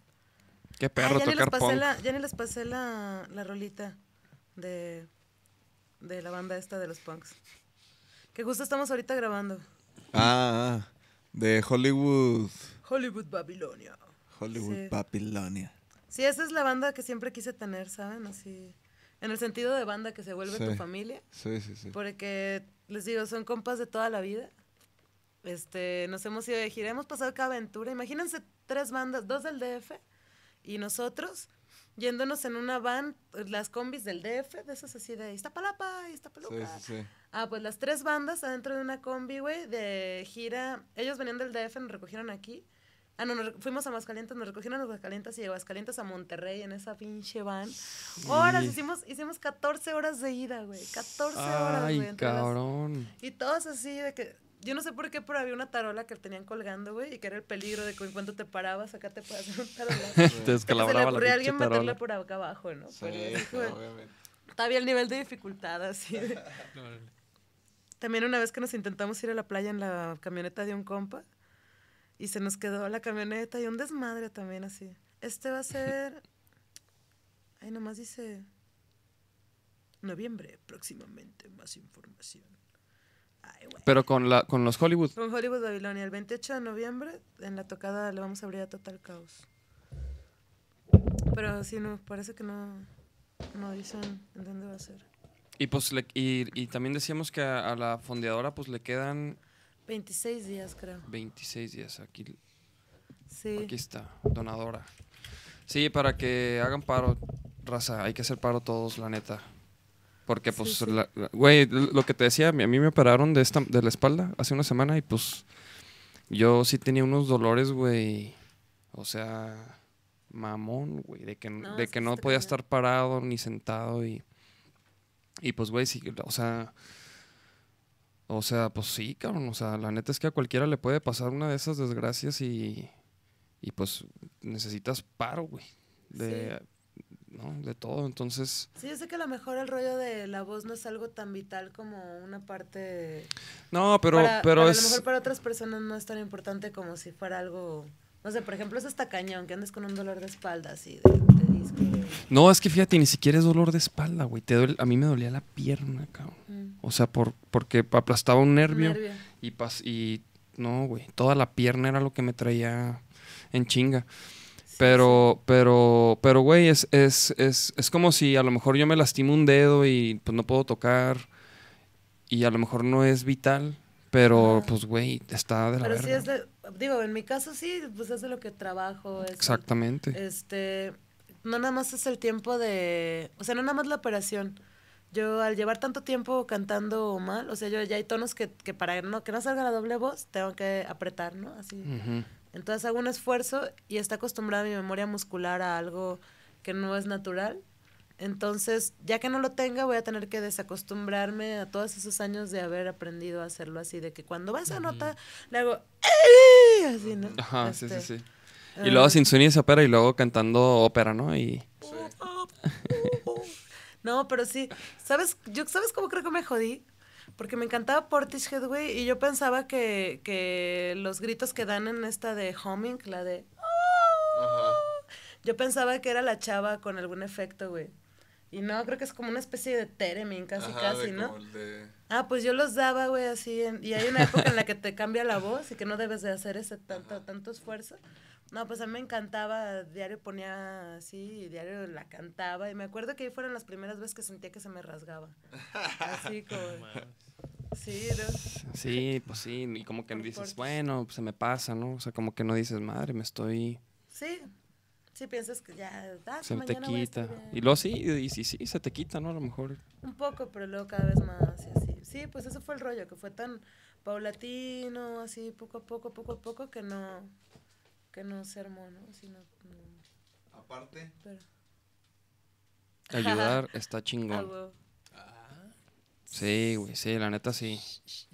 Qué Ah, perro ya, ni les tocar pasé punk. la, ya ni les pasé la, la rolita de, de la banda esta de los punks. Que justo estamos ahorita grabando. Ah, ah, de Hollywood. Hollywood Babilonia. Hollywood Sí. Babilonia. Sí, esa es la banda que siempre quise tener, ¿saben? Así. En el sentido de banda que se vuelve tu familia. Sí, sí, sí. Porque, les digo, son compas de toda la vida. Este, nos hemos ido de gira, hemos pasado cada aventura. Imagínense tres bandas, dos del DF y nosotros yéndonos en una van, las combis del DF, de esas así de Iztapalapa, Sí, Iztapaluca. sí, sí. Ah, pues las tres bandas adentro de una combi, güey, de gira. Ellos venían del DF, nos recogieron aquí. Ah, no, nos fuimos a Aguascalientes, nos recogieron a Aguascalientes y de Aguascalientes a Monterrey en esa pinche van. Horas, hicimos, hicimos 14 horas de ida, güey. 14 horas, güey. Ay, entre las- cabrón. y todos así de que. Yo no sé por qué, pero había una tarola que tenían colgando, güey, y que era el peligro de que en cuanto te parabas, acá te puede hacer un tarolazo. [LAUGHS] Te que se le descalabraba la alguien meterla tarola. por acá abajo, ¿no? Sí, Pero obviamente. todavía el nivel de dificultad, así. de- [LAUGHS] También una vez que nos intentamos ir a la playa en la camioneta de un compa, y se nos quedó la camioneta y un desmadre también así. Este va a ser. [LAUGHS] Ay, nomás dice. Noviembre, próximamente, más información. Ay. Pero con, la, con los Hollywood. Con Hollywood Babilonia, el 28 de noviembre, en la tocada le vamos a abrir a Total Caos. Pero sí, no, parece que no, no dicen en dónde va a ser. Y pues le- y, y también decíamos que a, a la fondeadora pues le quedan 26 días, creo. 26 días. Aquí, Sí. aquí está, donadora. Sí, para que hagan paro, raza, hay que hacer paro todos, la neta. Porque Sí, pues, sí. la- la- güey, lo que te decía, a mí me operaron de, esta, de la espalda hace una semana y pues yo sí tenía unos dolores, güey. O sea, mamón, güey, de que, No, de que no podía estar parado ni sentado y... Y pues, güey, sí, o sea... O sea, pues sí, cabrón. O sea, la neta es que a cualquiera le puede pasar una de esas desgracias y... Y pues necesitas paro, güey. De, ¿no? de todo. Entonces... Sí, yo sé que a lo mejor el rollo de la voz no es algo tan vital como una parte... No, pero, para, pero para es... A lo mejor para otras personas no es tan importante como si fuera algo... No sé, por ejemplo, es hasta cañón, que andes con un dolor de espalda así, de, de disco. de- No, es que fíjate, ni siquiera es dolor de espalda, güey. Te duele- a mí me dolía la pierna, cabrón. Mm, O sea, por, porque aplastaba un nervio. nervio. Y, pas y no, güey. Toda la pierna era lo que me traía en chinga. Pero, pero, pero, güey, es, es, es, es como si a lo mejor yo me lastimo un dedo y pues no puedo tocar. Y a lo mejor no es vital. Pero, pues, güey, está de la Pero sí verga. es de... Digo, en mi caso sí, pues es de lo que trabajo. Es el- Exactamente. Este, no nada más es el tiempo de, o sea, no nada más la operación. Yo al llevar tanto tiempo cantando mal, o sea, yo ya hay tonos que, que para no, que no salga la doble voz, tengo que apretar, ¿no? Así. Ujú. Entonces hago un esfuerzo y está acostumbrada mi memoria muscular a algo que no es natural. Entonces, ya que no lo tenga, voy a tener que desacostumbrarme a todos esos años de haber aprendido a hacerlo así, de que cuando va esa nota, le hago "Eh", así, ¿no? Ajá, sí, sí, Este, sí. Y luego ah, sin sueño y se opera y luego cantando ópera, ¿no? Y [LAUGHS] No, pero sí. ¿Sabes? Yo, ¿Sabes cómo creo que me jodí? Porque me encantaba Portishead, güey, y yo pensaba que, que los gritos que dan en esta de Humming, la de... Yo pensaba que era la chava con algún efecto, güey. Y no, creo que es como una especie de Teremin, casi, casi, ¿no? Ah, pues yo los daba, güey, así. en- y hay una época en la que te cambia la voz y que no debes de hacer ese tanto, tanto esfuerzo. No, pues a mí me encantaba, diario ponía así, y diario la cantaba. Y me acuerdo que ahí fueron las primeras veces que sentía que se me rasgaba. Así [LAUGHS] como... Sí, ¿no? sí, pues sí. Y como que Por dices, bueno, pues se me pasa, ¿no? O sea, como que no dices, madre, me estoy... Sí, sí piensas que ya... ah, Se te quita. Y luego sí, y sí, sí, se te quita, ¿no? A lo mejor. Un poco, pero luego cada vez más y así. Sí, pues eso fue el rollo, que fue tan paulatino, así, poco a poco, poco a poco, que no, que no se armó, ¿no? Así no- no- Aparte. Pero, Ayudar [LAUGHS] está ah, chingón. huevo. Sí, güey, sí, la neta sí.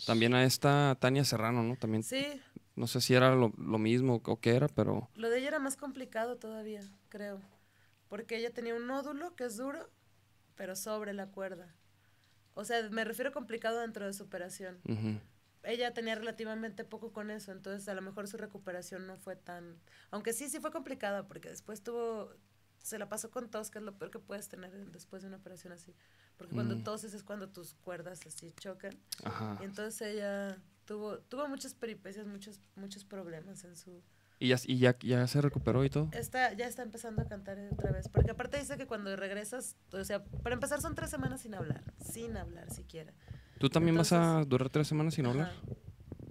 También a esta Tania Serrano, ¿no? También, Sí, no sé si era lo, lo mismo o qué era, pero lo de ella era más complicado todavía, creo. Porque ella tenía un nódulo que es duro, pero sobre la cuerda. O sea, me refiero complicado dentro de su operación. Ella tenía relativamente poco con eso, entonces a lo mejor su recuperación no fue tan... Aunque sí, sí fue complicada, porque después tuvo... Se la pasó con tos, que es lo peor que puedes tener después de una operación así. Porque cuando Mm. toses es cuando tus cuerdas así chocan. Ajá. Y entonces ella tuvo, tuvo muchas peripecias, muchos, muchos problemas en su... ¿Y, ya, y ya, ya se recuperó y todo? Está, ya está empezando a cantar otra vez. Porque aparte dice que cuando regresas, o sea, para empezar son tres semanas sin hablar, sin hablar siquiera. ¿Tú también vas a durar tres semanas sin hablar? Ajá.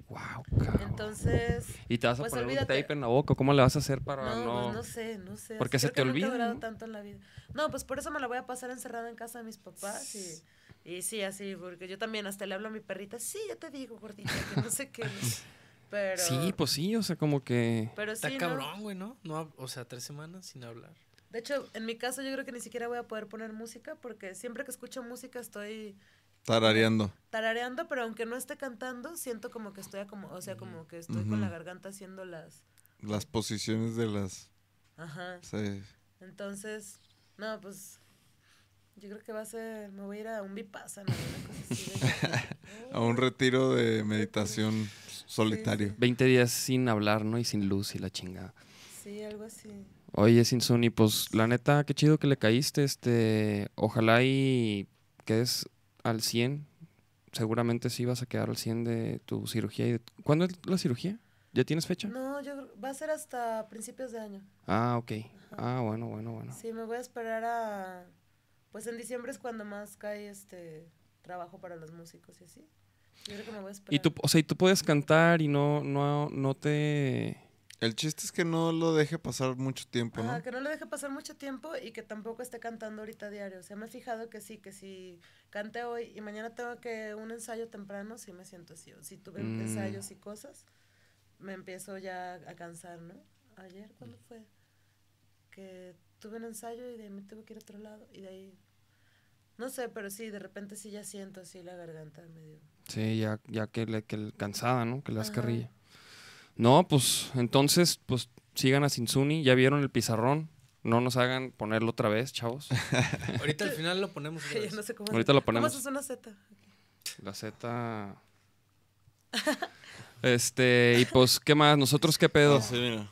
Wow, cabrón. Entonces... ¿Y te vas a pues poner olvídate. un tape en la boca? ¿Cómo le vas a hacer para No, no...? pues no sé, no sé. Porque se te que nunca he olvida, ¿no? tanto en la vida. No, pues por eso me la voy a pasar encerrada en casa de mis papás y, y sí, así, porque yo también hasta le hablo a mi perrita, sí, ya te digo, gordita, que no sé qué. ¿no? [LAUGHS] Pero, Sí, pues sí, o sea, como que... pero Está sí, ¿no? cabrón, güey, ¿no? no O sea, tres semanas sin hablar. De hecho, en mi caso yo creo que ni siquiera voy a poder poner música porque siempre que escucho música estoy Tarareando. tarareando, pero aunque no esté cantando, siento como que estoy como, o sea, como que estoy con la garganta haciendo las... Las posiciones de las. Ajá. sí. Entonces, no, pues yo creo que va a ser, me voy a ir a un vipassana, una cosa así. de- [LAUGHS] A un retiro de meditación solitario. 20 días sin hablar, ¿no? Y sin luz y la chingada. Sí, algo así. Oye, Sinsuni, pues la neta, qué chido que le caíste. Este, ojalá y quedes al 100. Seguramente sí vas a quedar al 100 de tu cirugía. Y de- ¿Cuándo es la cirugía? ¿Ya tienes fecha? No, yo va a ser hasta principios de año. Ah, ok. Ah, bueno, bueno, bueno. Sí, me voy a esperar a pues en diciembre es cuando más cae este trabajo para los músicos y así. Yo creo que me voy a esperar. Y tú, o sea, y tú puedes cantar y no, no, no te... El chiste es que no lo deje pasar mucho tiempo, ¿no? Ajá, que no le deje pasar mucho tiempo y que tampoco esté cantando ahorita diario. O sea, me he fijado que sí, que si cante hoy y mañana tengo que un ensayo temprano, sí me siento así. O si tuve Mm. ensayos y cosas, me empiezo ya a cansar, ¿no? Ayer, ¿cuándo fue? Que tuve un ensayo y de ahí me tuve que ir a otro lado y de ahí... No sé, pero sí, de repente sí ya siento así la garganta medio... Sí, ya, ya que, le, que el- cansada, ¿no? Que le das Ajá. carrilla. No, pues entonces, pues sigan a Sinsuni. Ya vieron el pizarrón. No nos hagan ponerlo otra vez, chavos. [LAUGHS] Ahorita al final lo ponemos. otra [LAUGHS] no sé cómo Ahorita se- lo ¿Cómo ponemos. haces una Z? La Z. [LAUGHS] Este, y pues, ¿qué más? ¿Nosotros qué pedo? Sí, mira.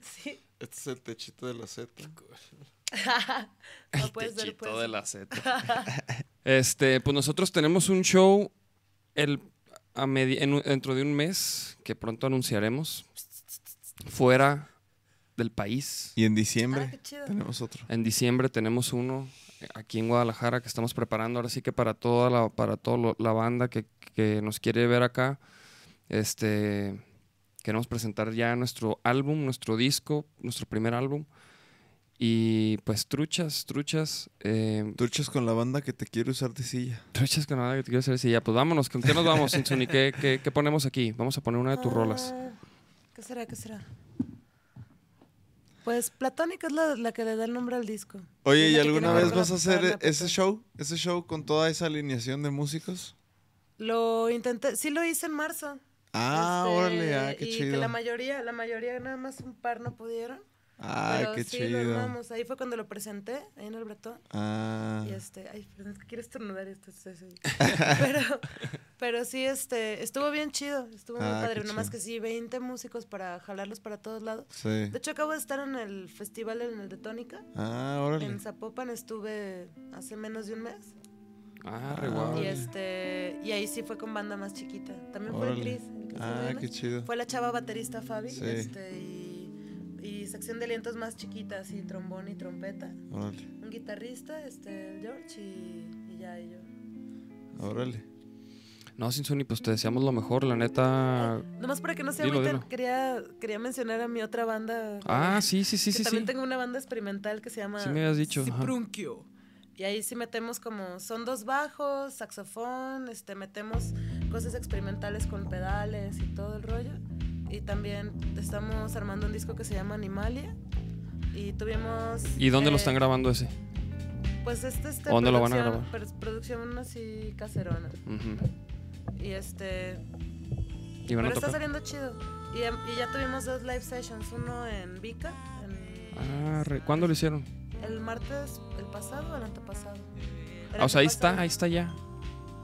Sí. Este es el techito de la Z. No puede ser, Techito pues. de la Z. Este, pues nosotros tenemos un show el, a medi- en dentro de un mes que pronto anunciaremos fuera del país. Y en Ah, diciembre qué chido. tenemos otro. En diciembre tenemos uno eh, aquí en Guadalajara que estamos preparando ahora sí que para toda la, para toda la banda que, que nos quiere ver acá. Este queremos presentar ya nuestro álbum, nuestro disco, nuestro primer álbum. Y pues truchas, truchas, eh, Truchas con la banda que te quiere usar de silla. truchas que nada que te quiero decir. Sí, ya, pues vámonos, ¿con qué nos vamos, Insuni? ¿Qué, qué, qué ponemos aquí? Vamos a poner una de tus rolas. Ah, ¿Qué será? ¿Qué será? Pues Platónica es la, la que le da el nombre al disco. Oye, ¿y la alguna vez vas a hacer la ese show? ¿Ese show con toda esa alineación de músicos? Lo intenté, sí lo hice en marzo. Ah, Este, órale, ah, qué y chido. que la mayoría, la mayoría, nada más un par no pudieron. Ah, pero qué sí, lo chido. armamos. Ahí fue cuando lo presenté, ahí en el Bretón. Ah, Y este, ay, perdón, es que quiero estornudar esto. esto, esto. [LAUGHS] pero, pero sí, este, estuvo bien chido, estuvo muy Ah, padre. qué Nomás chido. que sí, 20 músicos para jalarlos para todos lados. sí. De hecho, acabo de estar en el festival en el de Tónica. Ah, órale. En Zapopan estuve hace menos de un mes. Ah, re Ah, guau. Y este, y ahí sí fue con banda más chiquita. También fue Órale. Cris. el Cris Ah, Salinas. qué chido. Fue la chava baterista Fabi. Sí. Este, y, y sección de alientos más chiquita, así, trombón y trompeta. Órale, Un guitarrista, este, el George y, y ya y yo. órale. No, Sinsuni, pues te deseamos lo mejor, la neta. Nomás para que no se Dilo, agüiten, dilo. quería, quería mencionar a mi otra banda. Ah, sí, sí, sí, que sí, también sí. tengo una banda experimental que se llama Sí me habías dicho. Y ahí sí metemos como, son dos bajos, saxofón, este, metemos cosas experimentales con pedales y todo el rollo. Y también estamos armando un disco que se llama Animalia. Y tuvimos. ¿Y dónde lo eh, están grabando ese? Pues este es ¿Dónde lo van a grabar? pr- Producción así caserona. Ujú. Y este. ¿Y van a Pero está saliendo chido. Y, y ya tuvimos dos live sessions, uno en Vika, en- Ah, re- ¿Cuándo lo hicieron? el martes, el pasado o el antepasado. El Ah, o sea, ahí está, ahí está ya.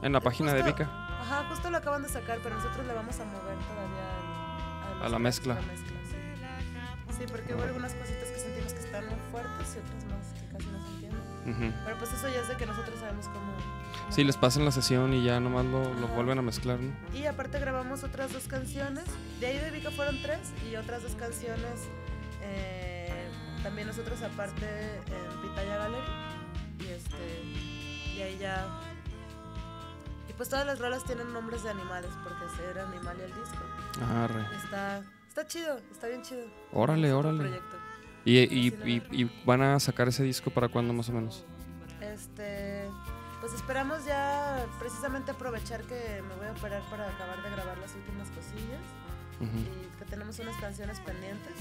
En la página de Vika. Ajá, justo lo acaban de sacar, pero nosotros le vamos a mover todavía A la mezcla. la mezcla, sí. Sí, porque hubo algunas cositas que sentimos que están muy fuertes y otras más que casi no se entienden. Ujú. Pero pues eso ya es de que nosotros sabemos cómo. Sí, les pasan la sesión y ya nomás lo, lo vuelven a mezclar, ¿no? Y aparte grabamos otras dos canciones. De ahí de Vika fueron tres y otras dos canciones. eh, también nosotros aparte en Pitaya Gallery. Y este. Y ahí ya. Y pues todas las rolas tienen nombres de animales porque ese era animal y el disco. Ah, re. Está, está chido, está bien chido. Órale, Es órale. proyecto. ¿Y, y, Sí, y, van a sacar ese disco para cuándo más o menos? Este, pues esperamos ya precisamente aprovechar que me voy a operar para acabar de grabar las últimas cosillas y que tenemos unas canciones pendientes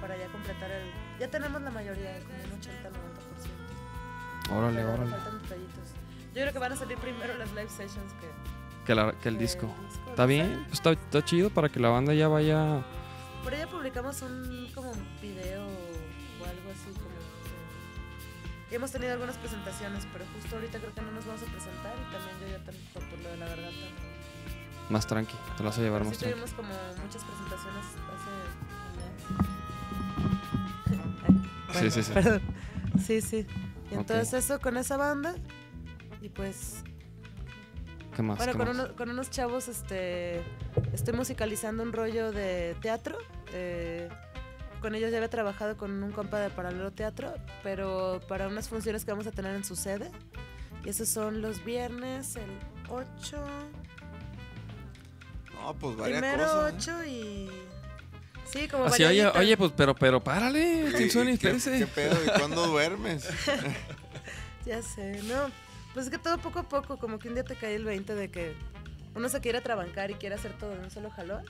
para ya completar el... Ya tenemos la mayoría, como un 80-90%. Órale, órale. Faltan detallitos. Yo creo que van a salir primero las live sessions que... Que, la- que el disco. disco, Está bien, pues está, está chido para que la banda ya vaya. Por ella publicamos un como video o algo así como... que- hemos tenido algunas presentaciones, pero justo ahorita creo que no nos vamos a presentar y también yo ya por, por lo de la garganta. Más tranqui, te la vas a llevar Pero más sí tranqui. tuvimos como muchas presentaciones hace un mes. Ay, Sí, sí, sí. [LAUGHS] Perdón. Sí, sí. Y entonces eso con esa banda. Y pues, ¿Qué más? bueno, qué con, más? uno- con unos chavos este, estoy musicalizando un rollo de teatro. eh, con ellos ya había trabajado con un compa de Paralelo Teatro, pero para unas funciones que vamos a tener en su sede. Y esos son los viernes, el 8, No, pues varias primero cosas. 8 y... Sí, como Así, oye, oye, pues, pero, pero párale, ¿Y- Tinsoni, y ¿Qué, espérese. ¿Qué pedo? ¿Y cuándo duermes? [LAUGHS] Ya sé, no. Pues es que todo poco a poco, como que un día te cae el 20 de que uno se quiere trabancar y quiere hacer todo de un solo jalón.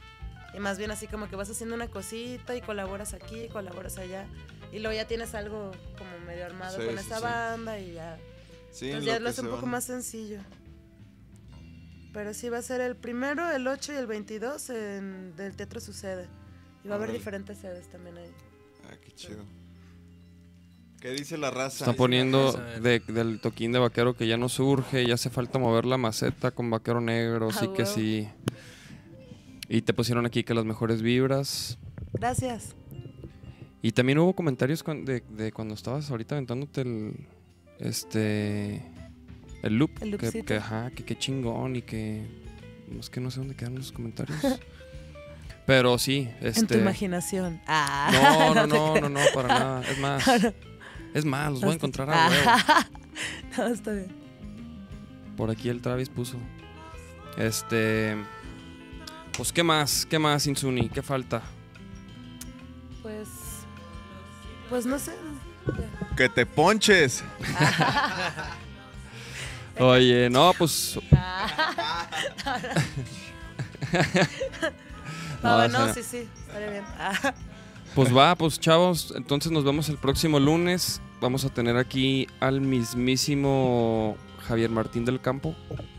Y más bien así como que vas haciendo una cosita y colaboras aquí, colaboras allá. Y luego ya tienes algo como medio armado Sí, con sí, esa sí. banda y ya. Sí, Entonces en ya lo hace un poco van. más sencillo. Pero sí va a ser el primero, el 8 y el 22 en, del Teatro Sucede. Y va a haber Órale. diferentes sedes también ahí. Ah, qué chido. ¿Qué dice la raza? Está poniendo de- del toquín de vaquero que ya no surge, ya hace falta mover la maceta con vaquero negro, Ah, sí que sí. Y te pusieron aquí que las mejores vibras. Gracias. Y también hubo comentarios de, de cuando estabas ahorita aventándote el. Este. El loop. El que, que, ajá, que qué chingón y que. Es que no sé dónde quedaron los comentarios. Pero sí, En tu este. imaginación. Ah, No, no, [LAUGHS] no, no, no, para nada. Es más. Es más, los voy a encontrar a huevo. [LAUGHS] no, está bien. Por aquí el Travis puso. Este. Pues, ¿qué más? ¿Qué más, Insuni? ¿Qué falta? Pues. Pues no sé. Que te ponches. [LAUGHS] Oye, no, pues. [LAUGHS] No, No, no, sí, sí, estaría bien. Pues va, pues chavos, entonces nos vemos el próximo lunes. Vamos a tener aquí al mismísimo Javier Martín del Campo,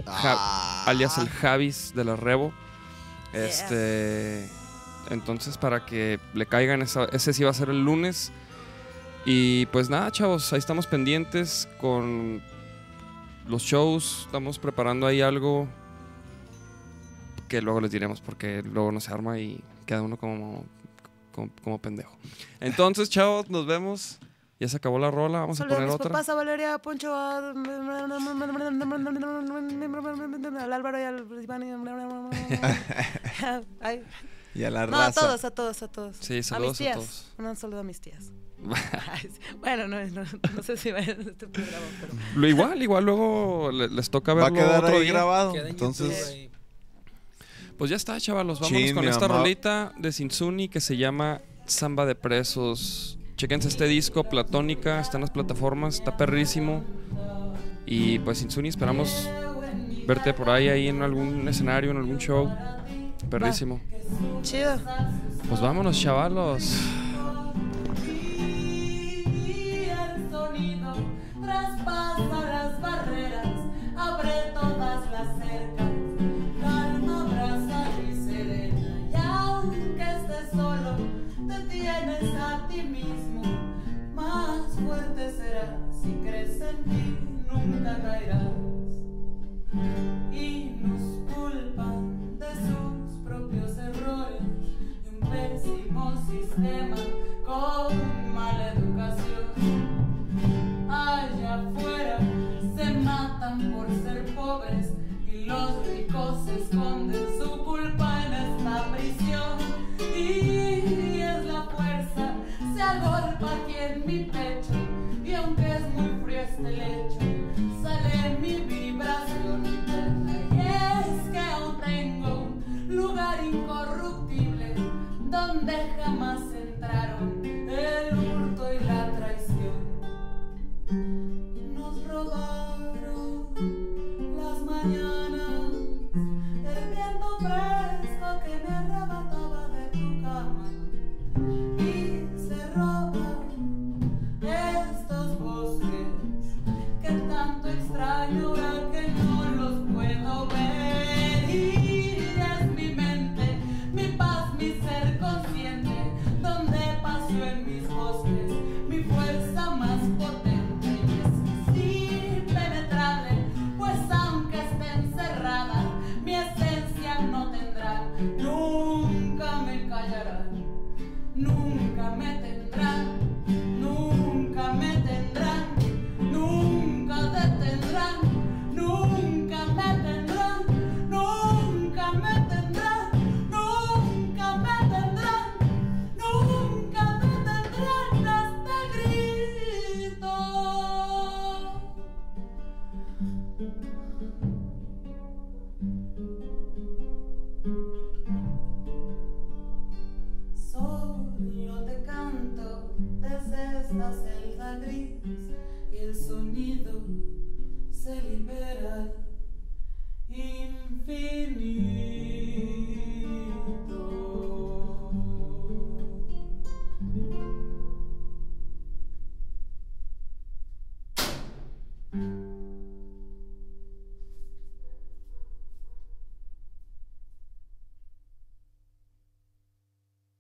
Ah. alias el Javis de la Rebo. Yeah. Este, entonces para que le caigan, esa- ese sí va a ser el lunes. Y pues nada, chavos, ahí estamos pendientes con los shows. Estamos preparando ahí algo que luego les diremos porque luego no se arma y queda uno como, como, como pendejo. Entonces, chavos, nos vemos. Ya se acabó la rola, vamos a Saludos a poner mis otra. papás, a Valeria, a Poncho, a- [LAUGHS] al Álvaro y al Iván. y- [LAUGHS] Ay, Y a la No, a raza. todos, a todos, a todos. Sí, a mis saludos a tías. todos. Un saludo a mis tías. [LAUGHS] Bueno, no, no, no sé si vayan a este programa, pero. Lo igual, igual luego le- les toca Va verlo a quedar otro ahí día. grabado. Entonces. Pues ya está, chavalos. Vámonos con esta rolita de Sinsuni que se llama Samba de Presos. Chequense este disco, Platónica, está en las plataformas, está perrísimo. Y pues Sinsuni, esperamos verte por ahí, ahí en algún escenario, en algún show. Perrísimo. Chido. Pues vámonos, chavalos. caerás y nos culpan de sus propios errores de un pésimo sistema